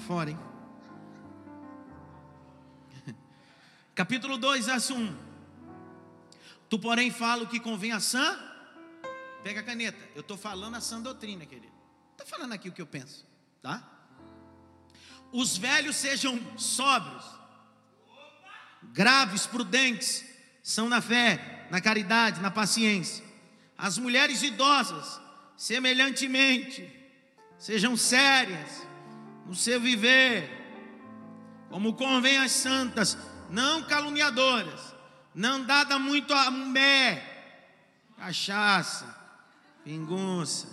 fora, hein? [laughs] Capítulo 2, verso 1. Tu, porém, fala o que convém a sã. Pega a caneta. Eu estou falando a sã doutrina, querido. Estou falando aqui o que eu penso, tá? Os velhos sejam sóbrios, graves, prudentes, são na fé, na caridade, na paciência. As mulheres idosas, semelhantemente, sejam sérias no seu viver, como convém às santas, não caluniadoras, não dada muito a mulher, cachaça, pingunça,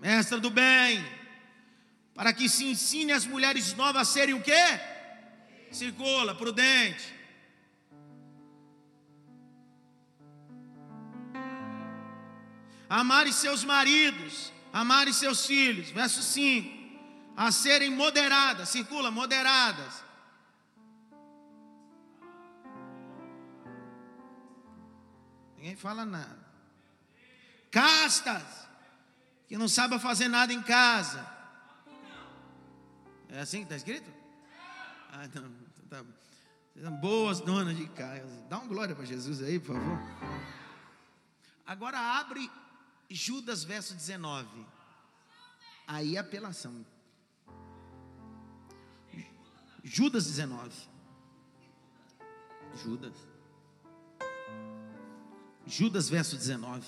mestra do bem, para que se ensine as mulheres novas a serem o quê? Circula, prudente. Amarem seus maridos, amarem seus filhos. Verso 5 a serem moderadas, circula, moderadas. Ninguém fala nada. Castas, que não sabem fazer nada em casa. É assim que está escrito? Ah, não, tá. Boas donas de casa. Dá uma glória para Jesus aí, por favor. Agora abre Judas verso 19. Aí apelação. Judas 19. Judas. Judas, verso 19.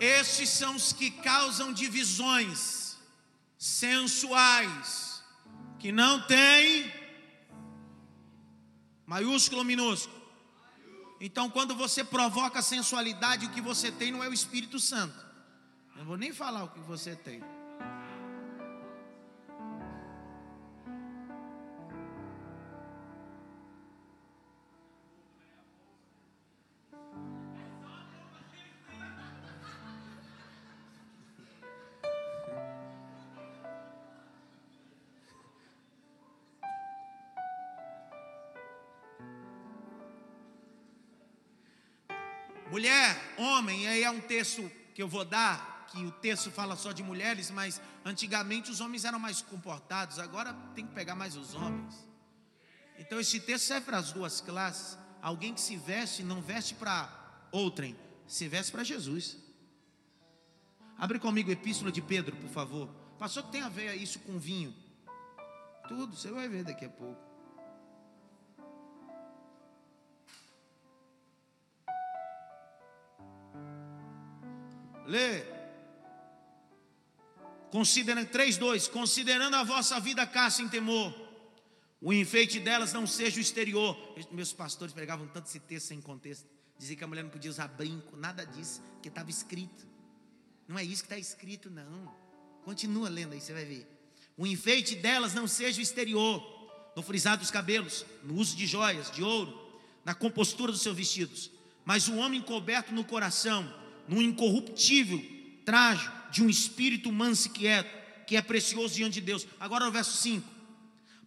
Estes são os que causam divisões sensuais que não tem maiúsculo ou minúsculo? Então, quando você provoca sensualidade, o que você tem não é o Espírito Santo. Eu não vou nem falar o que você tem. É um texto que eu vou dar, que o texto fala só de mulheres, mas antigamente os homens eram mais comportados, agora tem que pegar mais os homens. Então esse texto serve para as duas classes. Alguém que se veste, não veste para outrem, se veste para Jesus. Abre comigo a Epístola de Pedro, por favor. Passou que tem a ver isso com vinho. Tudo, você vai ver daqui a pouco. Lê. Considerando 3:2, considerando a vossa vida cá sem temor, o enfeite delas não seja o exterior. Meus pastores pregavam tanto esse texto sem contexto. Dizia que a mulher não podia usar brinco, nada disso, que estava escrito. Não é isso que está escrito, não. Continua lendo aí, você vai ver. O enfeite delas não seja o exterior, no frisar dos cabelos, no uso de joias, de ouro, na compostura dos seus vestidos, mas o homem coberto no coração num incorruptível traje de um espírito manso e quieto, que é precioso diante de Deus. Agora no verso 5: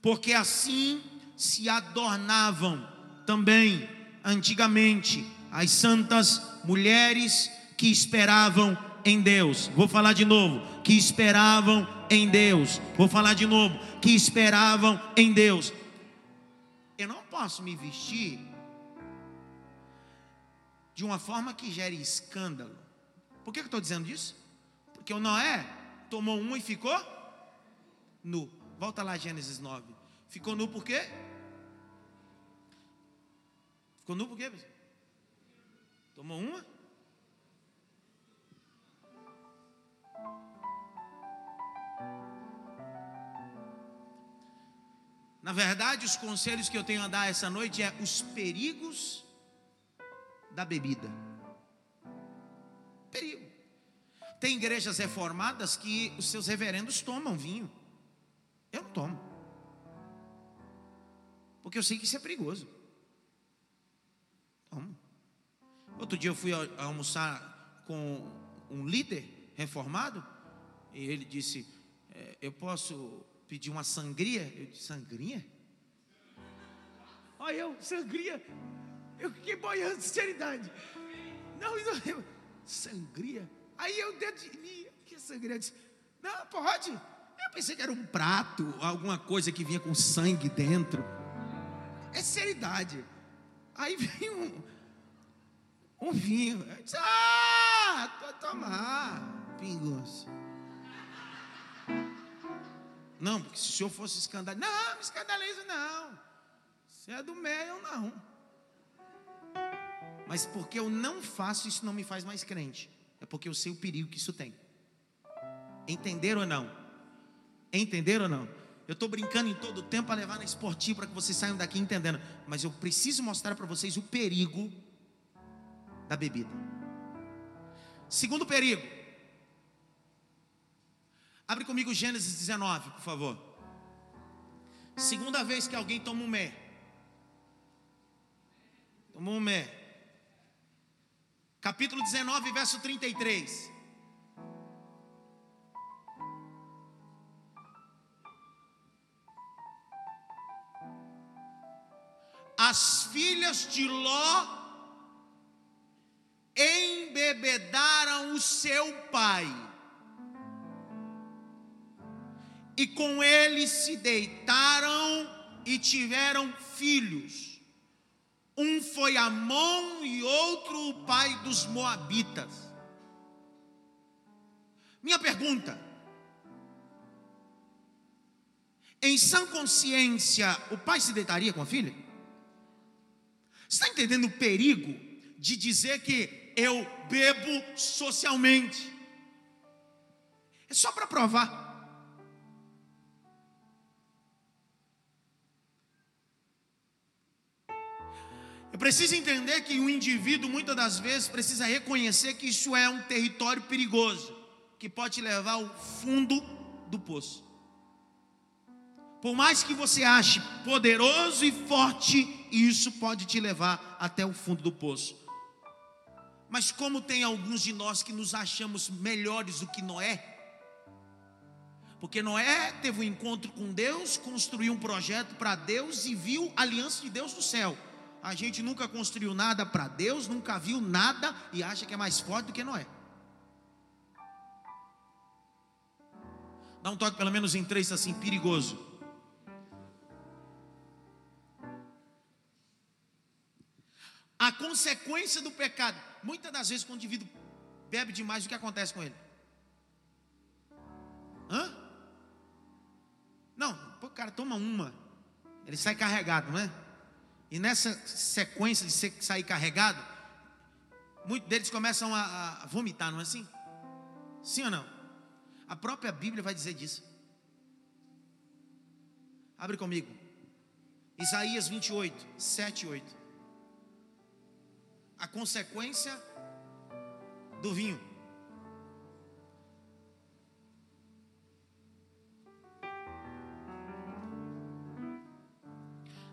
Porque assim se adornavam também antigamente as santas mulheres que esperavam em Deus. Vou falar de novo, que esperavam em Deus. Vou falar de novo, que esperavam em Deus. Eu não posso me vestir de uma forma que gere escândalo. Por que eu estou dizendo isso? Porque o Noé tomou um e ficou nu. Volta lá, Gênesis 9. Ficou nu por quê? Ficou nu por quê? Tomou uma? Na verdade, os conselhos que eu tenho a dar essa noite é os perigos da bebida. Perigo. Tem igrejas reformadas que os seus reverendos tomam vinho. Eu não tomo. Porque eu sei que isso é perigoso. Tomo. Outro dia eu fui almoçar com um líder reformado e ele disse: é, Eu posso pedir uma sangria? Eu disse: Sangria? Olha eu, sangria. Eu fiquei boiando, sinceridade. Não, não, sangria. Aí eu dentro de mim, que sangria? Eu disse, não, pode. Eu pensei que era um prato, alguma coisa que vinha com sangue dentro. É seriedade. Aí veio um, um vinho. Eu disse, ah, tô tomar. Pingos. Não, porque se o senhor fosse escandalizado. Não, me escandalizo não. Se é do meio, não. Mas porque eu não faço, isso não me faz mais crente. É porque eu sei o perigo que isso tem. Entenderam ou não? Entenderam ou não? Eu estou brincando em todo o tempo a levar na esportiva para que vocês saiam daqui entendendo. Mas eu preciso mostrar para vocês o perigo da bebida. Segundo perigo. Abre comigo Gênesis 19, por favor. Segunda vez que alguém toma um mé. Tomou um mé capítulo 19, verso 33. As filhas de Ló embebedaram o seu pai, e com ele se deitaram e tiveram filhos. Um foi Amon e outro o pai dos Moabitas. Minha pergunta: em sã consciência, o pai se deitaria com a filha? Está entendendo o perigo de dizer que eu bebo socialmente? É só para provar. Preciso entender que o indivíduo, muitas das vezes, precisa reconhecer que isso é um território perigoso, que pode te levar ao fundo do poço. Por mais que você ache poderoso e forte, isso pode te levar até o fundo do poço. Mas como tem alguns de nós que nos achamos melhores do que Noé, porque Noé teve um encontro com Deus, construiu um projeto para Deus e viu a aliança de Deus no céu. A gente nunca construiu nada para Deus, nunca viu nada e acha que é mais forte do que Noé. Dá um toque pelo menos em três assim, perigoso. A consequência do pecado. Muitas das vezes, quando o indivíduo bebe demais, o que acontece com ele? Hã? Não, o cara toma uma, ele sai carregado, não é? E nessa sequência de sair carregado, muitos deles começam a, a vomitar, não é assim? Sim ou não? A própria Bíblia vai dizer disso. Abre comigo. Isaías 28, 7 e 8. A consequência do vinho.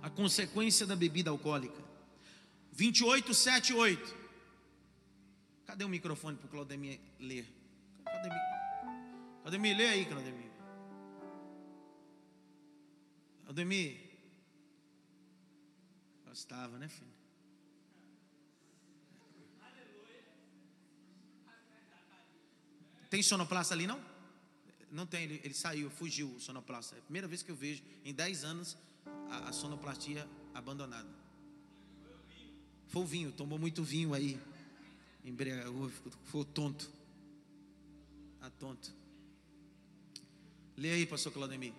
A consequência da bebida alcoólica. 28, 7 8. Cadê o microfone para o Claudemir ler? Claudemir, Claudemir, lê aí, Claudemir. Claudemir. Gostava, né, filho? Tem sonoplasta ali, não? Não tem, ele, ele saiu, fugiu o sonoplasta. É a primeira vez que eu vejo em 10 anos a, a sonoplastia abandonada. Foi o vinho, tomou muito vinho aí. Embriagou, ficou tonto. Ah, tonto. Lê aí, pastor Claudemir.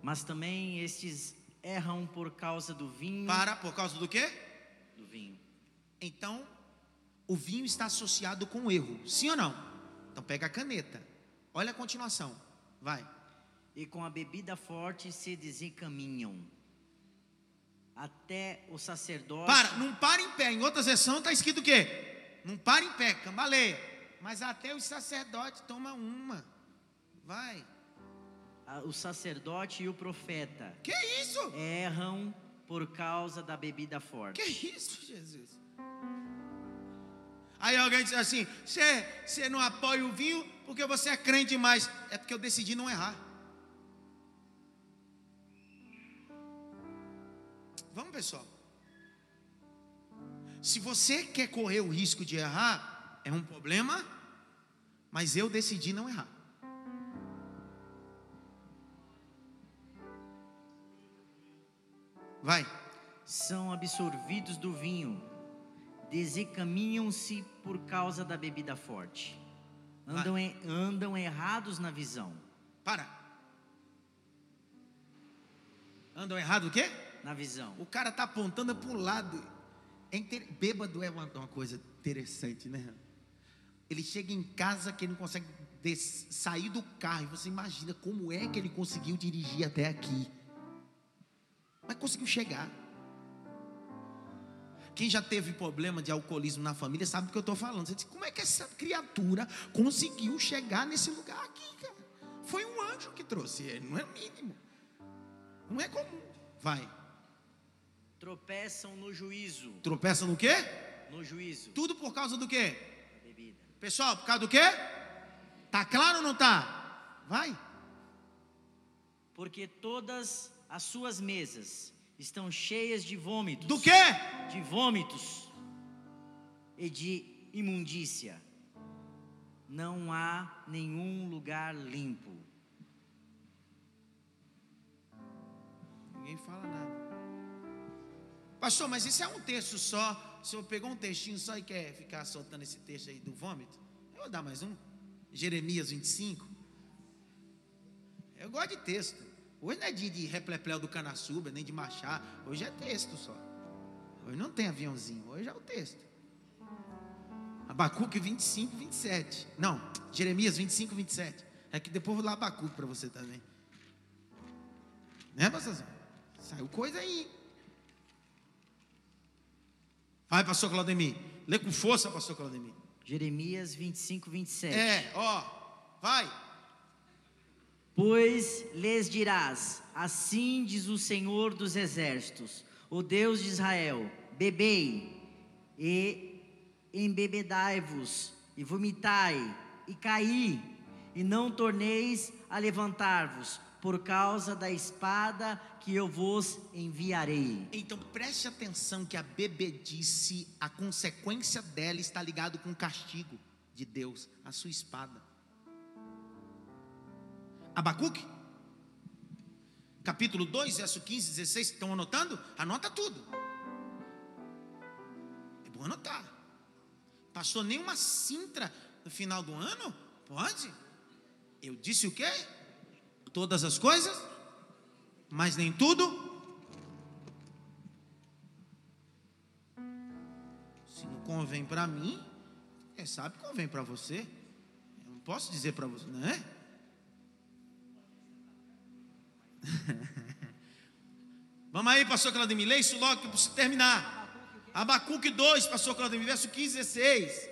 Mas também estes erram por causa do vinho. Para, por causa do quê? Do vinho. Então, o vinho está associado com o erro, sim ou não? Então pega a caneta. Olha a continuação. Vai e com a bebida forte se desencaminham. Até o sacerdote. Para, não para em pé. Em outra versões está escrito o quê? Não para em pé, cambaleia. Mas até o sacerdote toma uma. Vai. O sacerdote e o profeta. Que isso? Erram por causa da bebida forte. Que isso, Jesus? Aí alguém diz assim: você não apoia o vinho porque você é crente demais. É porque eu decidi não errar. Vamos, pessoal. Se você quer correr o risco de errar, é um problema, mas eu decidi não errar. Vai. São absorvidos do vinho, desencaminham-se por causa da bebida forte, andam, em, andam errados na visão. Para. Andam errado o quê? Na visão. O cara tá apontando para o lado. É inter... Bêbado é uma, uma, coisa interessante, né? Ele chega em casa que ele não consegue des... sair do carro. E você imagina como é que ele conseguiu dirigir até aqui. Mas conseguiu chegar. Quem já teve problema de alcoolismo na família sabe do que eu estou falando. Você diz, como é que essa criatura conseguiu chegar nesse lugar aqui, cara? Foi um anjo que trouxe ele, não é o mínimo. Não é comum. Vai. Tropeçam no juízo. Tropeçam no quê? No juízo. Tudo por causa do quê? bebida. Pessoal, por causa do quê? Tá claro ou não tá? Vai. Porque todas as suas mesas estão cheias de vômitos. Do quê? De vômitos e de imundícia. Não há nenhum lugar limpo. Ninguém fala nada. Pastor, mas isso é um texto só. O senhor pegou um textinho só e quer ficar soltando esse texto aí do vômito? Eu vou dar mais um. Jeremias 25. Eu gosto de texto. Hoje não é dia de replepleu do Canassuba, nem de Machá. Hoje é texto só. Hoje não tem aviãozinho, hoje é o texto. Abacuque 25, 27. Não, Jeremias 25, 27. É que depois vou lá Abacuque para você também. Né, pastorzão? Saiu coisa aí. Vai, pastor Claudemir. Lê com força, pastor Claudemir. Jeremias 25, 27. É, ó. Vai. Pois lhes dirás: Assim diz o Senhor dos Exércitos, o Deus de Israel: Bebei e embebedai-vos, e vomitai, e caí, e não torneis a levantar-vos, por causa da espada que eu vos enviarei. Então preste atenção que a bebedice, a consequência dela está ligado com o castigo de Deus, a sua espada. Abacuque, capítulo 2, verso 15, 16, estão anotando? Anota tudo. É bom anotar. Pastor, nem uma cintra no final do ano? Pode. Eu disse o quê? Todas as coisas, mas nem tudo. Se não convém para mim, quem sabe convém para você. Eu não posso dizer para você, não é? [laughs] Vamos aí, pastor Claudemir, lê isso logo preciso terminar. Abacuque 2, pastor Claudemir, verso 15 e 16.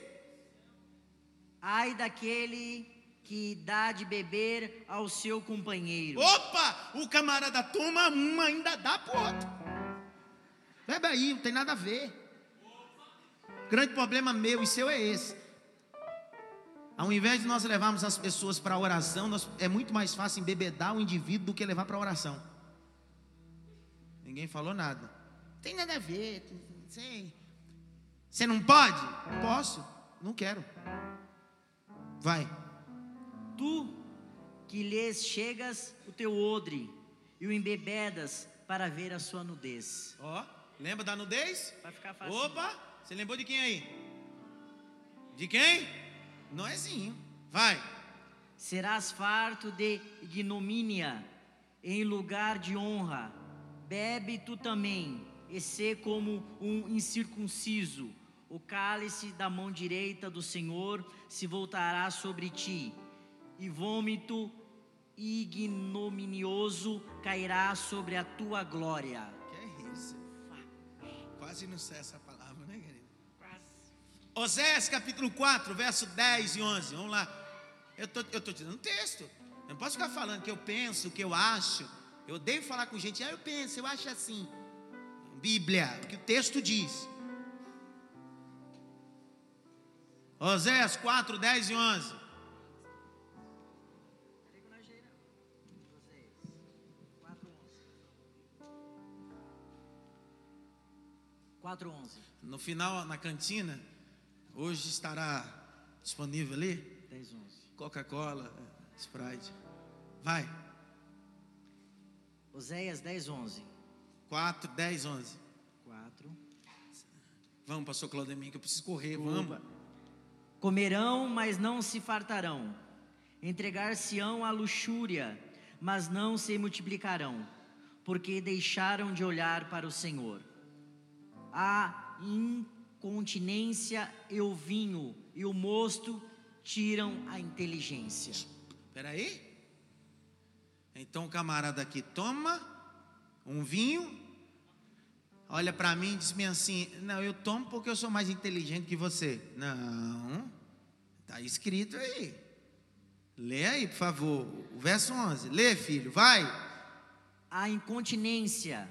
Ai daquele que dá de beber ao seu companheiro. Opa, o camarada toma uma, ainda dá pro outro. Bebe aí, não tem nada a ver. Grande problema meu e seu é esse. Ao invés de nós levarmos as pessoas para a oração, nós, é muito mais fácil embebedar o indivíduo do que levar para a oração. Ninguém falou nada. Tem nada a ver, não sei. Você não pode? Posso, não quero. Vai. Tu que lhes chegas o teu odre e o embebedas para ver a sua nudez. Ó, lembra da nudez? Vai ficar fácil. Opa, você lembrou de quem aí? De quem? Noezinho. Vai. Serás farto de ignomínia em lugar de honra. Bebe tu também, e sê como um incircunciso. O cálice da mão direita do Senhor se voltará sobre ti, e vômito ignominioso cairá sobre a tua glória. Que é isso? Quase não sei essa palavra, né, querido? Oséias capítulo 4, verso 10 e 11. Vamos lá. Eu tô, eu tô te dando um texto. Eu não posso ficar falando que eu penso, que eu acho. Eu odeio falar com gente, ah, eu penso, eu acho assim. Bíblia, o que o texto diz. Oséias 4, 10 e 11. Quatro onze. No final, na cantina, hoje estará disponível ali Dez onze. Coca-Cola, Sprite. Vai. Oséias 10, 11. 4, 10, 11. 4. Vamos, pastor Claudemir, que eu preciso correr. Vamos. Comerão, mas não se fartarão. Entregar-se-ão à luxúria, mas não se multiplicarão, porque deixaram de olhar para o Senhor. A incontinência e o vinho e o mosto tiram a inteligência. Espera aí. Então o camarada aqui toma um vinho, olha para mim e diz -me assim: Não, eu tomo porque eu sou mais inteligente que você. Não, está escrito aí. Lê aí, por favor, o verso 11. Lê, filho, vai. A incontinência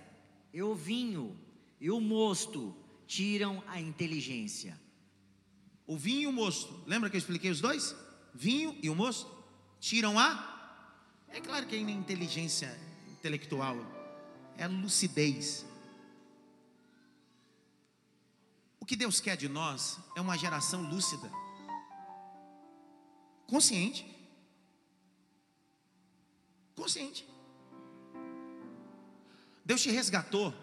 e o vinho e o mosto tiram a inteligência. O vinho e o mosto. Lembra que eu expliquei os dois? Vinho e o mosto tiram a. É claro que é inteligência intelectual, é lucidez. O que Deus quer de nós é uma geração lúcida, consciente. Consciente. Deus te resgatou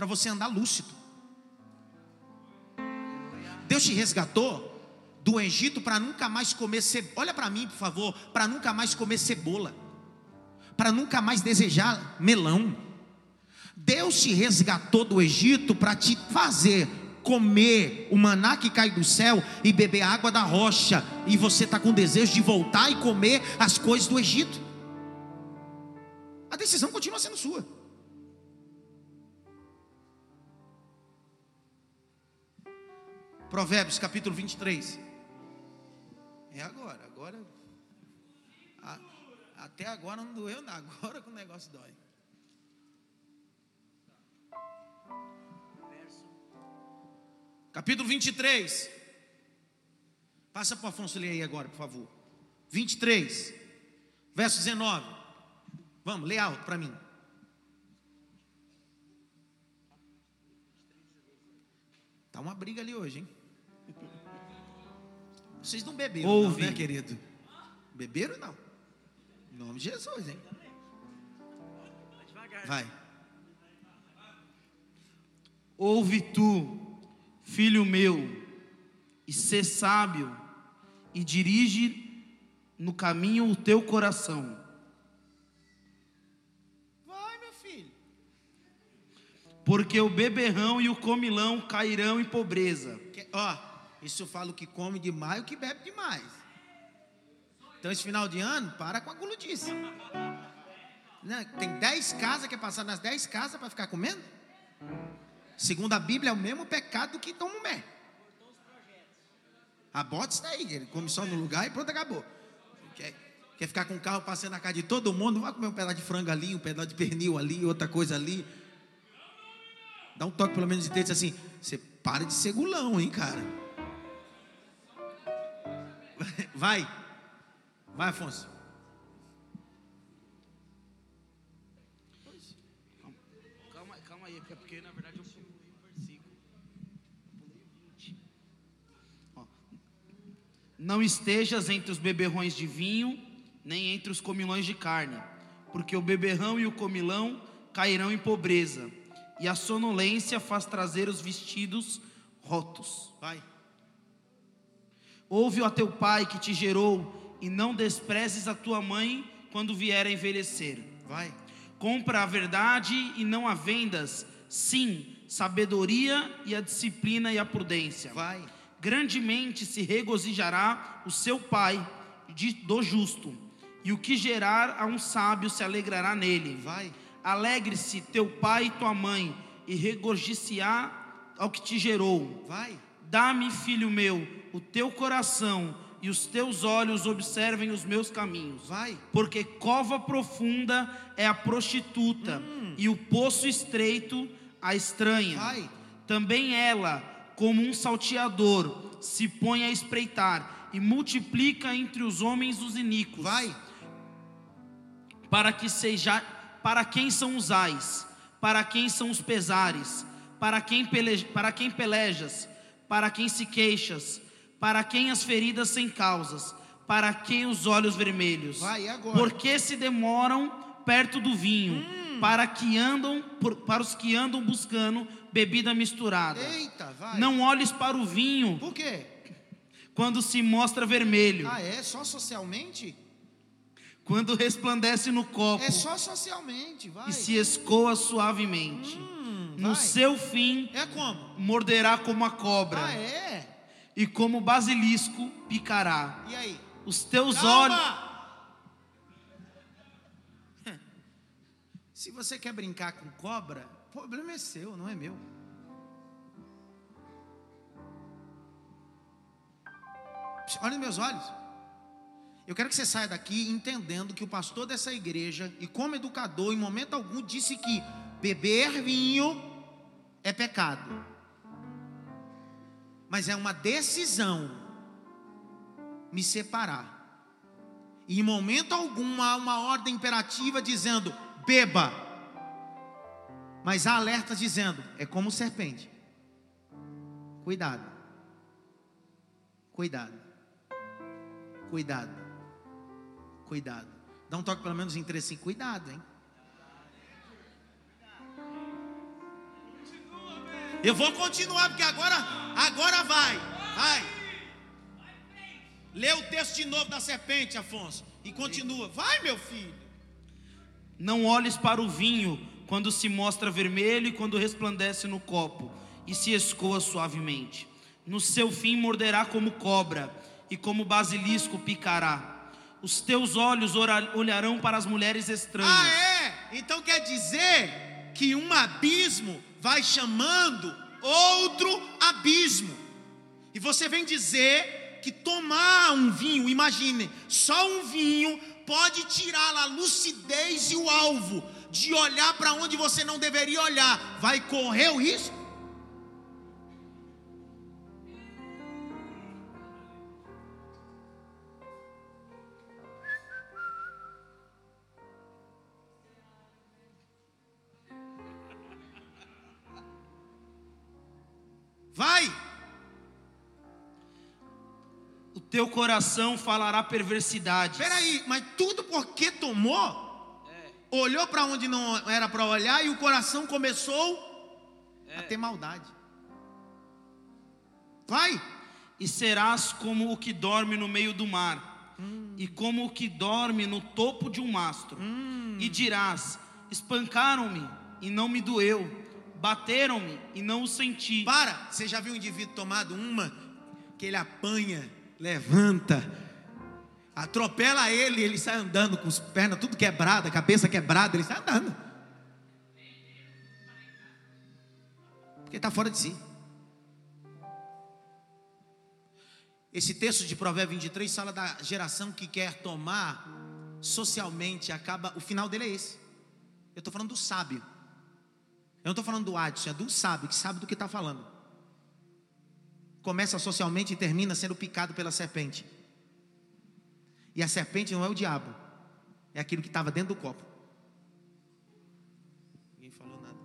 para você andar lúcido. Deus te resgatou do Egito para nunca mais comer cebola. Olha para mim, por favor, para nunca mais comer cebola. Para nunca mais desejar melão. Deus te resgatou do Egito para te fazer comer o maná que cai do céu e beber água da rocha. E você está com desejo de voltar e comer as coisas do Egito. A decisão continua sendo sua. Provérbios capítulo 23. É agora, agora. a- até agora não doeu nada, agora que o negócio dói. Capítulo 23. Passa para o Afonso ler aí agora, por favor. 23, verso 19. Vamos, lê alto para mim. Tá uma briga ali hoje, hein? Vocês não beberam, Ouve. não, né, querido? Beberam não? Em nome de Jesus, hein? Vai. Ouve tu, filho meu, e sê sábio, e dirige no caminho o teu coração, Vai, meu filho. porque o beberrão e o comilão cairão em pobreza. Que- ó, isso eu falo que come demais e o que bebe demais. Então, esse final de ano, para com a guludice. Né? Tem 10 casas, quer passar nas 10 casas para ficar comendo? Segundo a Bíblia, é o mesmo pecado que toma mé. Aborta isso daí, ele come só no lugar e pronto, acabou. Quer, quer ficar com o carro passando na casa de todo mundo? Vai comer um pedaço de frango ali, um pedaço de pernil ali, outra coisa ali. Dá um toque pelo menos de texto assim, você para de ser gulão, hein, cara. [laughs] Vai. Vai, Afonso. Calma, calma aí, é porque na verdade eu pulei um versículo. Pulei 20. Ó. Não estejas entre os beberrões de vinho, nem entre os comilões de carne, porque o beberrão e o comilão cairão em pobreza, e a sonolência faz trazer os vestidos rotos. Vai. Ouve a teu pai que te gerou, e não desprezes a tua mãe quando vier a envelhecer. Vai. Compra a verdade e não a vendas. Sim, sabedoria e a disciplina e a prudência. Vai. Grandemente se regozijará o seu pai de- do justo, e o que gerar a um sábio se alegrará nele. Vai. Alegre-se teu pai e tua mãe, e regozije-á ao que te gerou. Vai. Dá-me, filho meu, o teu coração, e os teus olhos observem os meus caminhos. Vai. Porque cova profunda é a prostituta, e o poço estreito a estranha. Vai. Também ela, como um salteador, se põe a espreitar e multiplica entre os homens os iníquos. Vai. Para que seja, para quem são os ais, para quem são os pesares, para quem, pele, para quem pelejas, para quem se queixas, para quem as feridas sem causas, para quem os olhos vermelhos. Vai, agora? Porque se demoram perto do vinho, para que andam, por- para os que andam buscando bebida misturada. Eita, vai. Não olhes para o vinho Por quê? quando se mostra vermelho, Ah, é? Só socialmente? quando resplandece no copo É só socialmente, vai. e se escoa suavemente. Hum, no vai. seu fim, É como? morderá como a cobra, Ah, é? e como basilisco picará. E aí? Os teus olhos. Calma! [laughs] Se você quer brincar com cobra, o problema é seu, não é meu. Olha nos meus olhos. Eu quero que você saia daqui entendendo que o pastor dessa igreja, e como educador, em momento algum, disse que beber vinho é pecado. Mas é uma decisão me separar. E em momento algum há uma ordem imperativa dizendo: beba. Mas há alertas dizendo: é como serpente. Cuidado. Cuidado. Cuidado. Cuidado. Dá um toque pelo menos em três assim. Cuidado, hein? Eu vou continuar porque agora, agora vai, vai. Lê o texto de novo da serpente, Afonso, e continua. Vai, meu filho. Não olhes para o vinho quando se mostra vermelho e quando resplandece no copo e se escoa suavemente. No seu fim morderá como cobra e como basilisco picará. Os teus olhos olharão para as mulheres estranhas. Ah, é? Então quer dizer que um abismo vai chamando outro abismo. E você vem dizer que tomar um vinho, imagine, só um vinho pode tirar a lucidez e o alvo de olhar para onde você não deveria olhar. Vai correr o risco? Teu coração falará perversidade. Peraí, mas tudo porque tomou? Olhou para onde não era para olhar e o coração começou a ter maldade. Vai! E serás como o que dorme no meio do mar, e como o que dorme no topo de um mastro. E dirás: Espancaram-me e não me doeu, bateram-me e não o senti. Para! Você já viu um indivíduo tomado uma que ele apanha, levanta, atropela ele, ele sai andando com as pernas tudo quebrada, cabeça quebrada, ele sai andando. Porque está fora de si. Esse texto de Provérbios 23 fala da geração que quer tomar socialmente, acaba, o final dele é esse. Eu estou falando do sábio. Eu não estou falando do Adson, é do sábio, que sabe do que está falando. Começa socialmente e termina sendo picado pela serpente. E a serpente não é o diabo, é aquilo que estava dentro do copo. Ninguém falou nada.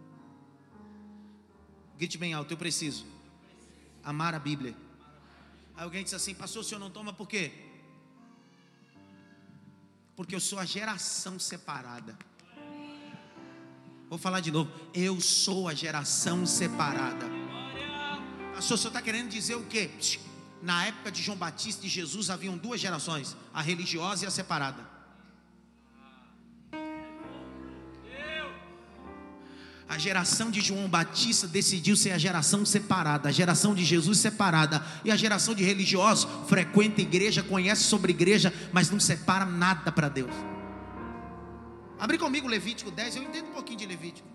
Grite bem alto, eu preciso amar a Bíblia. Aí alguém disse assim, pastor, o senhor não toma por quê? Porque eu sou a geração separada. Vou falar de novo. Eu sou a geração separada. Pastor, o senhor está querendo dizer o quê? Na época de João Batista e Jesus haviam duas gerações: a religiosa e a separada. A geração de João Batista decidiu ser a geração separada, a geração de Jesus separada, e a geração de religiosos frequenta igreja, conhece sobre igreja, mas não separa nada para Deus. Abre comigo Levítico 10, eu entendo um pouquinho de Levítico.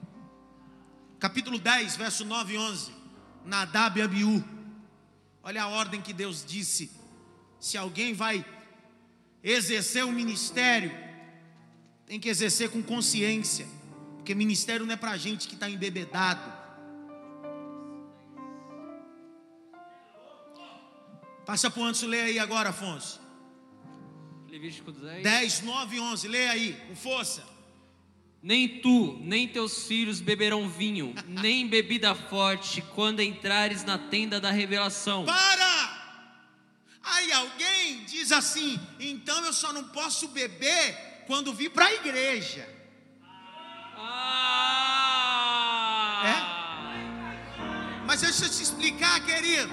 Capítulo 10, verso 9 e 11. Nadab e Abiú. Olha a ordem que Deus disse: se alguém vai exercer o ministério, tem que exercer com consciência, porque ministério não é para gente que está embebedado. Passa para o Anso, lê aí agora, Afonso. Levítico 10. 10, 9 e 11, lê aí, com força. Nem tu, nem teus filhos beberão vinho, nem bebida forte, quando entrares na tenda da revelação. Para! Aí alguém diz assim: então eu só não posso beber quando vir para a igreja. Ah! Mas deixa eu te explicar, querido.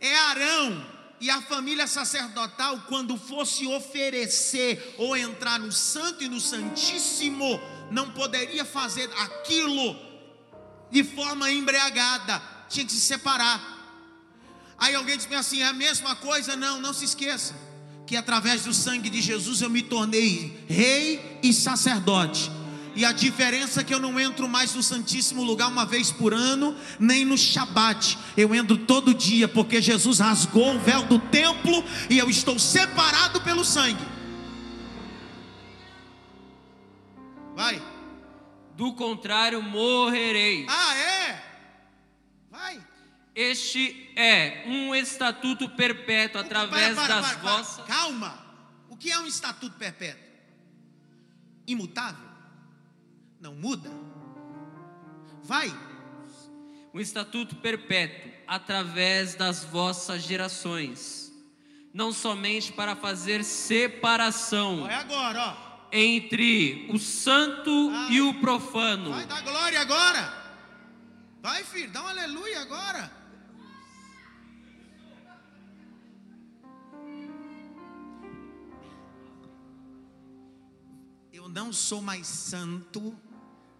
É Arão e a família sacerdotal, quando fosse oferecer ou entrar no Santo e no Santíssimo, não poderia fazer aquilo de forma embriagada, tinha que se separar. Aí alguém diz assim: é a mesma coisa? Não, não se esqueça que através do sangue de Jesus eu me tornei rei e sacerdote. E a diferença é que eu não entro mais no Santíssimo Lugar uma vez por ano, nem no Shabat. Eu entro todo dia, porque Jesus rasgou o véu do templo e eu estou separado pelo sangue. Vai. Do contrário, morrereis. Ah, é? Vai. Este é um estatuto perpétuo através Para, para, das para, para. vossas. Calma. O que é um estatuto perpétuo? Imutável? Não muda? Vai. Um estatuto perpétuo através das vossas gerações, não somente para fazer separação Olha agora, ó. Entre o santo Ah. e o profano. Vai dar glória agora. Vai, filho, dá um aleluia agora. Eu não sou mais santo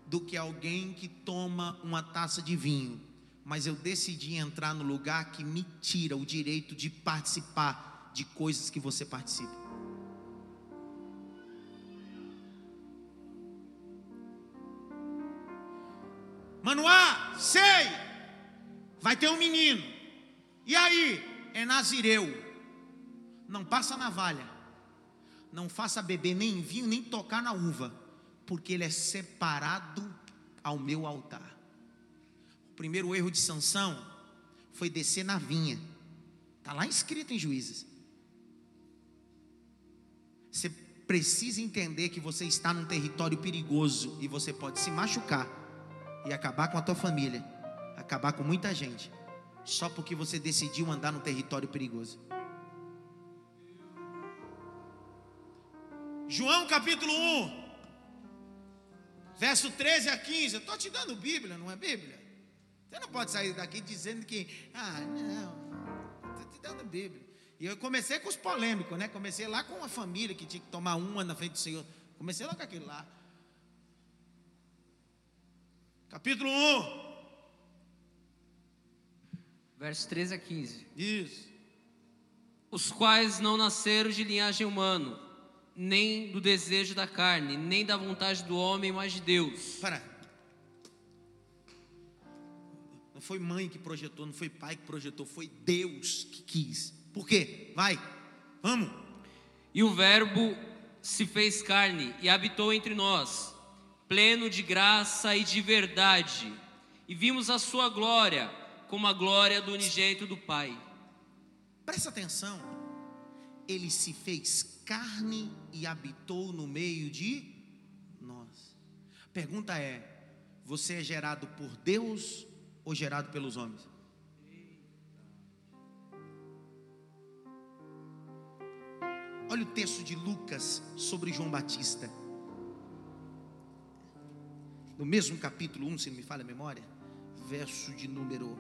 do que alguém que toma uma taça de vinho, mas eu decidi entrar no lugar que me tira o direito de participar de coisas que você participa. Sei, vai ter um menino. E aí? é nazireu, não passa navalha, não faça beber nem vinho, nem tocar na uva, porque ele é separado ao meu altar. O primeiro erro de Sansão foi descer na vinha. Está lá escrito em Juízes. Você precisa entender que você está num território perigoso e você pode se machucar e acabar com a tua família, acabar com muita gente, só porque você decidiu andar num território perigoso. João capítulo 1, verso 13 a 15. Eu estou te dando Bíblia, não é Bíblia? Você não pode sair daqui dizendo que, ah, não, estou te dando Bíblia. E eu comecei com os polêmicos, né? Comecei lá com uma família que tinha que tomar uma na frente do Senhor. Comecei lá com aquele lá. Capítulo 1. Verso 13 a 15. Isso. Os quais não nasceram de linhagem humana, nem do desejo da carne, nem da vontade do homem, mas de Deus. Para. Não foi mãe que projetou, não foi pai que projetou, foi Deus que quis. Por quê? Vai, vamos. E o Verbo se fez carne e habitou entre nós, pleno de graça e de verdade, e vimos a sua glória como a glória do unigênito do Pai. Presta atenção. Ele se fez carne e habitou no meio de nós. Pergunta é: você é gerado por Deus ou gerado pelos homens? Olha o texto de Lucas sobre João Batista. No mesmo capítulo 1, se não me falha a memória, verso de número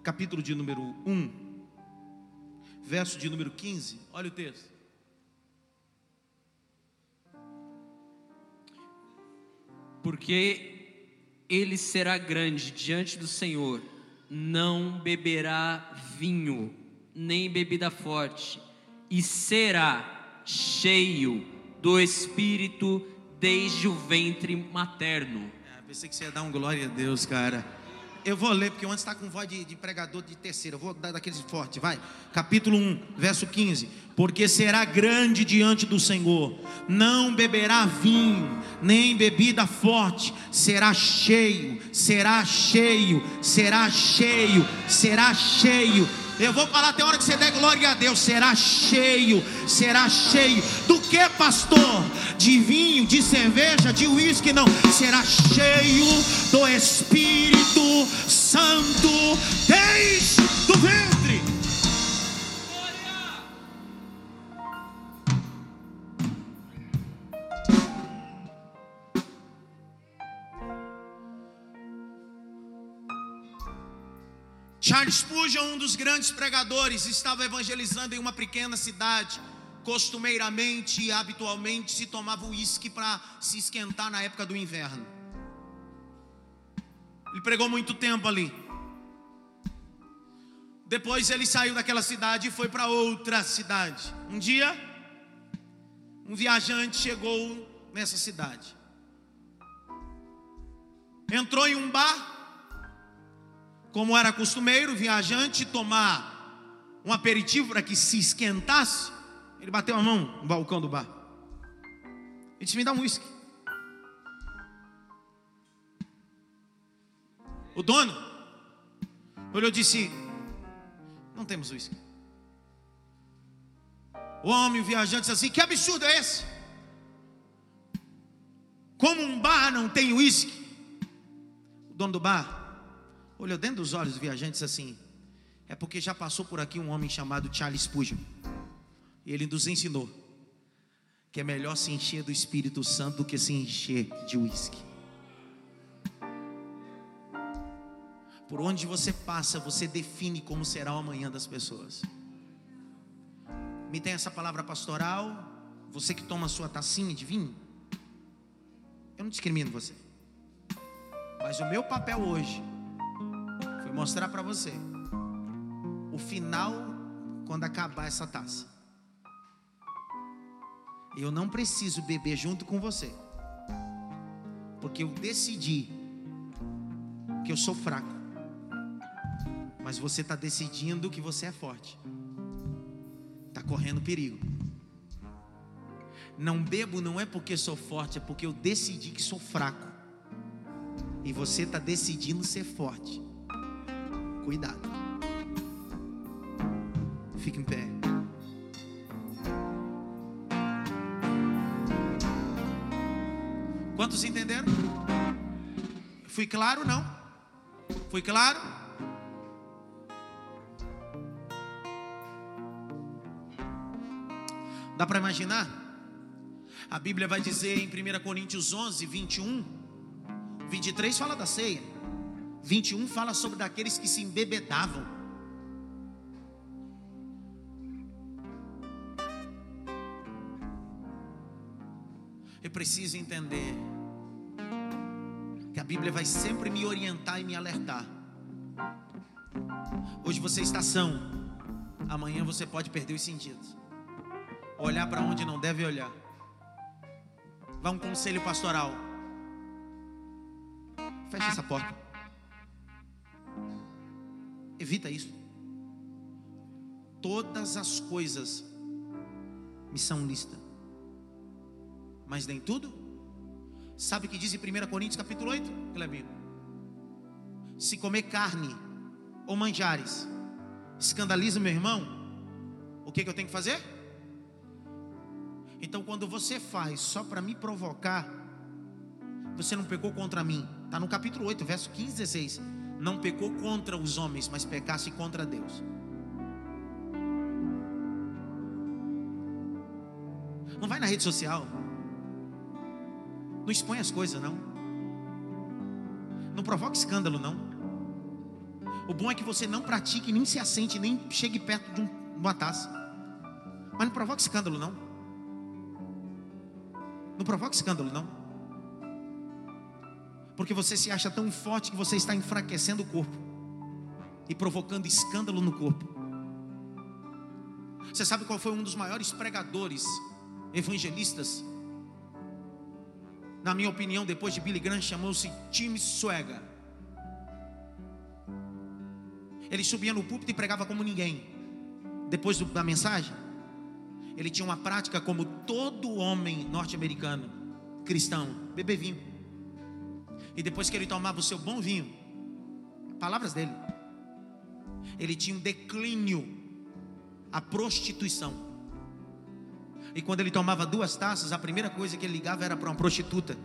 capítulo de número 1, verso de número 15. Olha o texto. Porque ele será grande diante do Senhor, não beberá vinho, nem bebida forte, e será cheio do Espírito desde o ventre materno. Ah, pensei que você ia dar um glória a Deus, cara. Eu vou ler, porque ontem está com voz de, de, pregador de terceira. Eu vou dar daqueles fortes, vai. Capítulo 1, verso 15. Porque será grande diante do Senhor, não beberá vinho, nem bebida forte, será cheio, será cheio, será cheio, será cheio. Eu vou falar até a hora que você der glória a Deus. Será cheio, será cheio. Do que, pastor? De vinho, de cerveja, de uísque? Não. Será cheio do Espírito Santo desde o ventre. Charles Spurgeon, um dos grandes pregadores, estava evangelizando em uma pequena cidade. Costumeiramente e habitualmente se tomava uísque para se esquentar na época do inverno. Ele pregou muito tempo ali. Depois ele saiu daquela cidade e foi para outra cidade. Um dia, um viajante chegou nessa cidade. Entrou em um bar como era costumeiro, o viajante tomar um aperitivo para que se esquentasse, ele bateu a mão no balcão do bar. Ele disse: Me dá um uísque. O dono olhou e disse: Não temos uísque. O homem, o viajante, disse assim: Que absurdo é esse? Como um bar não tem uísque? O dono do bar olhou dentro dos olhos do viajante e disse assim: É porque já passou por aqui um homem chamado Charles Spurgeon. E ele nos ensinou que é melhor se encher do Espírito Santo do que se encher de uísque. Por onde você passa, você define como será o amanhã das pessoas. Me tem essa palavra pastoral. Você que toma sua tacinha de vinho, eu não discrimino você. Mas o meu papel hoje mostrar para você o final quando acabar essa taça. Eu não preciso beber junto com você. Porque eu decidi que eu sou fraco. Mas você está decidindo que você é forte. Está correndo perigo. Não bebo não é porque sou forte, é porque eu decidi que sou fraco. E você está decidindo ser forte. Cuidado. Fique em pé. Quantos entenderam? Fui claro não? Fui claro? Dá para imaginar? A Bíblia vai dizer em 1 Coríntios 11, 21, 23 fala da ceia, 21 fala sobre daqueles que se embebedavam. Eu preciso entender que a Bíblia vai sempre me orientar e me alertar. Hoje você está são, amanhã você pode perder os sentidos, olhar para onde não deve olhar. Vá um conselho pastoral. Feche essa porta. Evita isso. Todas as coisas me são listas, mas nem tudo. Sabe o que diz em 1 Coríntios capítulo 8, Clebinho? Se comer carne ou manjares escandaliza meu irmão, o que, que eu tenho que fazer? Então, quando você faz só para me provocar, você não pecou contra mim. Está no capítulo 8, verso 15 e 16. Não pecou contra os homens, mas pecasse contra Deus. Não vai na rede social. Não expõe as coisas, não. Não provoque escândalo, não. O bom é que você não pratique, nem se assente, nem chegue perto de um- uma taça. Mas não provoque escândalo, não. Não provoque escândalo, não. Porque você se acha tão forte que você está enfraquecendo o corpo e provocando escândalo no corpo. Você sabe qual foi um dos maiores pregadores, evangelistas? Na minha opinião, depois de Billy Graham, chamou-se Tim Swagger. Ele subia no púlpito e pregava como ninguém. Depois da mensagem, ele tinha uma prática como todo homem norte-americano, cristão, beber vinho. E depois que ele tomava o seu bom vinho, palavras dele, ele tinha um declínio, a prostituição. E quando ele tomava duas taças, a primeira coisa que ele ligava era para uma prostituta,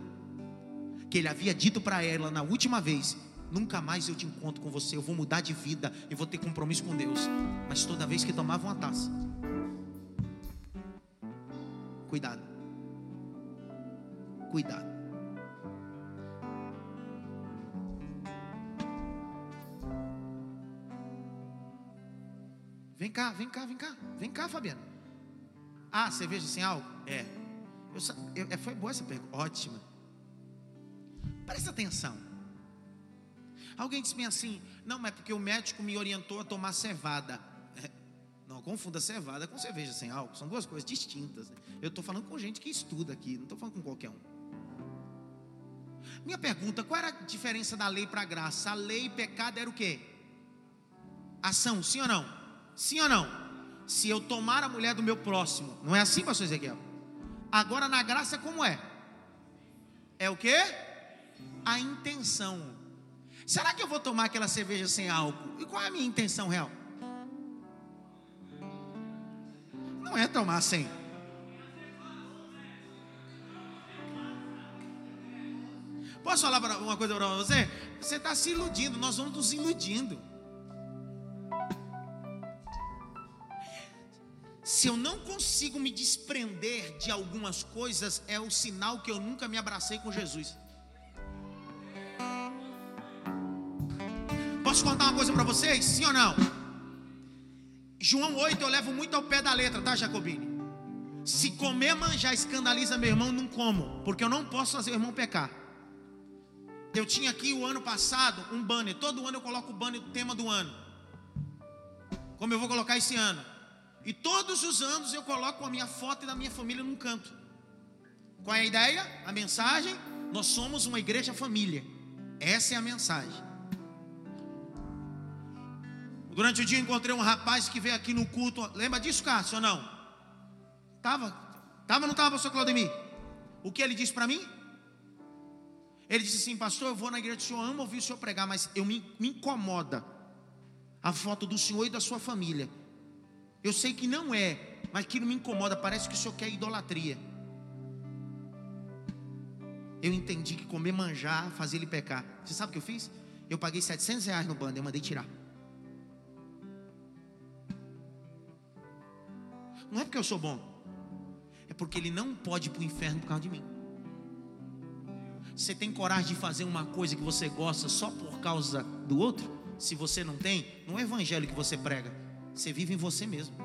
que ele havia dito para ela na última vez: Nunca mais eu te encontro com você, eu vou mudar de vida e vou ter compromisso com Deus. Mas toda vez que tomava uma taça, cuidado, cuidado. Vem cá, vem cá, vem cá, vem cá, Fabiano. Ah, cerveja sem álcool? É. Eu eu- é, foi boa essa pergunta. Ótima. Presta atenção. Alguém disse bem assim: não, mas é porque o médico me orientou a tomar cevada. É, Não confunda cevada com cerveja sem álcool. São duas coisas distintas. né? Eu estou falando com gente que estuda aqui, não estou falando com qualquer um. Minha pergunta: qual era a diferença da lei para a graça? A lei e pecado era o quê? Ação, sim ou não? Sim ou não? Se eu tomar a mulher do meu próximo, não é assim, pastor Ezequiel? Agora na graça como é? É o quê? A intenção. Será que eu vou tomar aquela cerveja sem álcool? E qual é a minha intenção real? Não é tomar sem. Posso falar uma coisa para você? Você está se iludindo, nós vamos nos iludindo. Se eu não consigo me desprender de algumas coisas, é o sinal que eu nunca me abracei com Jesus. Posso contar uma coisa para vocês? Sim ou não? João 8 eu levo muito ao pé da letra, tá, Jacobine? Se comer manjar escandaliza meu irmão, não como, porque eu não posso fazer o irmão pecar. Eu tinha aqui o ano passado um banner. Todo ano eu coloco o banner do tema do ano. Como eu vou colocar esse ano. E todos os anos eu coloco a minha foto e da minha família num canto. Qual é a ideia? A mensagem? Nós somos uma igreja família. Essa é a mensagem. Durante o dia encontrei um rapaz que veio aqui no culto. Lembra disso, Cássio, ou não? Tava? Tava ou não tava, pastor Claudemir? O que ele disse para mim? Ele disse assim, pastor, eu vou na igreja do senhor, amo ouvir o senhor pregar, mas eu me, me incomoda a foto do senhor e da sua família. Eu sei que não é, mas aquilo me incomoda, parece que o senhor quer idolatria. Eu entendi que comer manjar fazia ele pecar. Você sabe o que eu fiz? Eu paguei 700 reais no bando, eu mandei tirar. Não é porque eu sou bom, é porque ele não pode ir para o inferno por causa de mim. Você tem coragem de fazer uma coisa que você gosta só por causa do outro? Se você não tem, não é evangelho que você prega, você vive em você mesmo.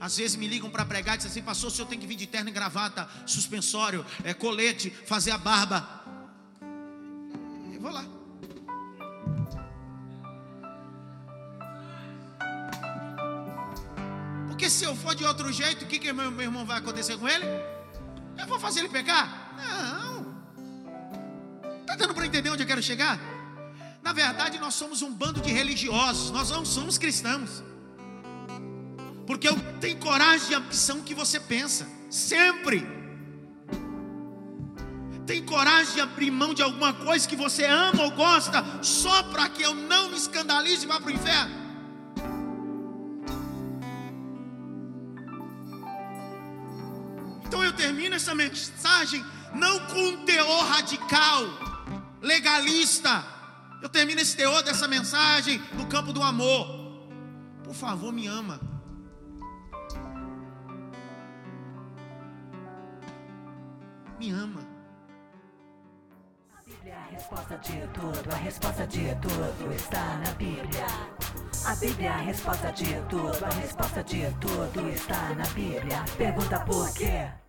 Às vezes me ligam para pregar e dizem assim, pastor, o senhor tem que vir de terno e gravata, suspensório, é, colete, fazer a barba. Eu vou lá. Porque se eu for de outro jeito, o que, que meu, meu irmão vai acontecer com ele? Eu vou fazer ele pecar? Não. Está dando para entender onde eu quero chegar? Na verdade, nós somos um bando de religiosos, nós não somos cristãos. Porque eu tenho coragem e ambição que você pensa, sempre. Tem coragem de abrir mão de alguma coisa que você ama ou gosta, só para que eu não me escandalize e vá para o inferno. Então eu termino essa mensagem não com um teor radical, legalista. Eu termino esse teor dessa mensagem no campo do amor. Por favor, me ama. Me ama. A resposta de tudo, a resposta de tudo está na Bíblia. A Bíblia é a resposta de tudo, a resposta de tudo está na Bíblia. Pergunta por quê?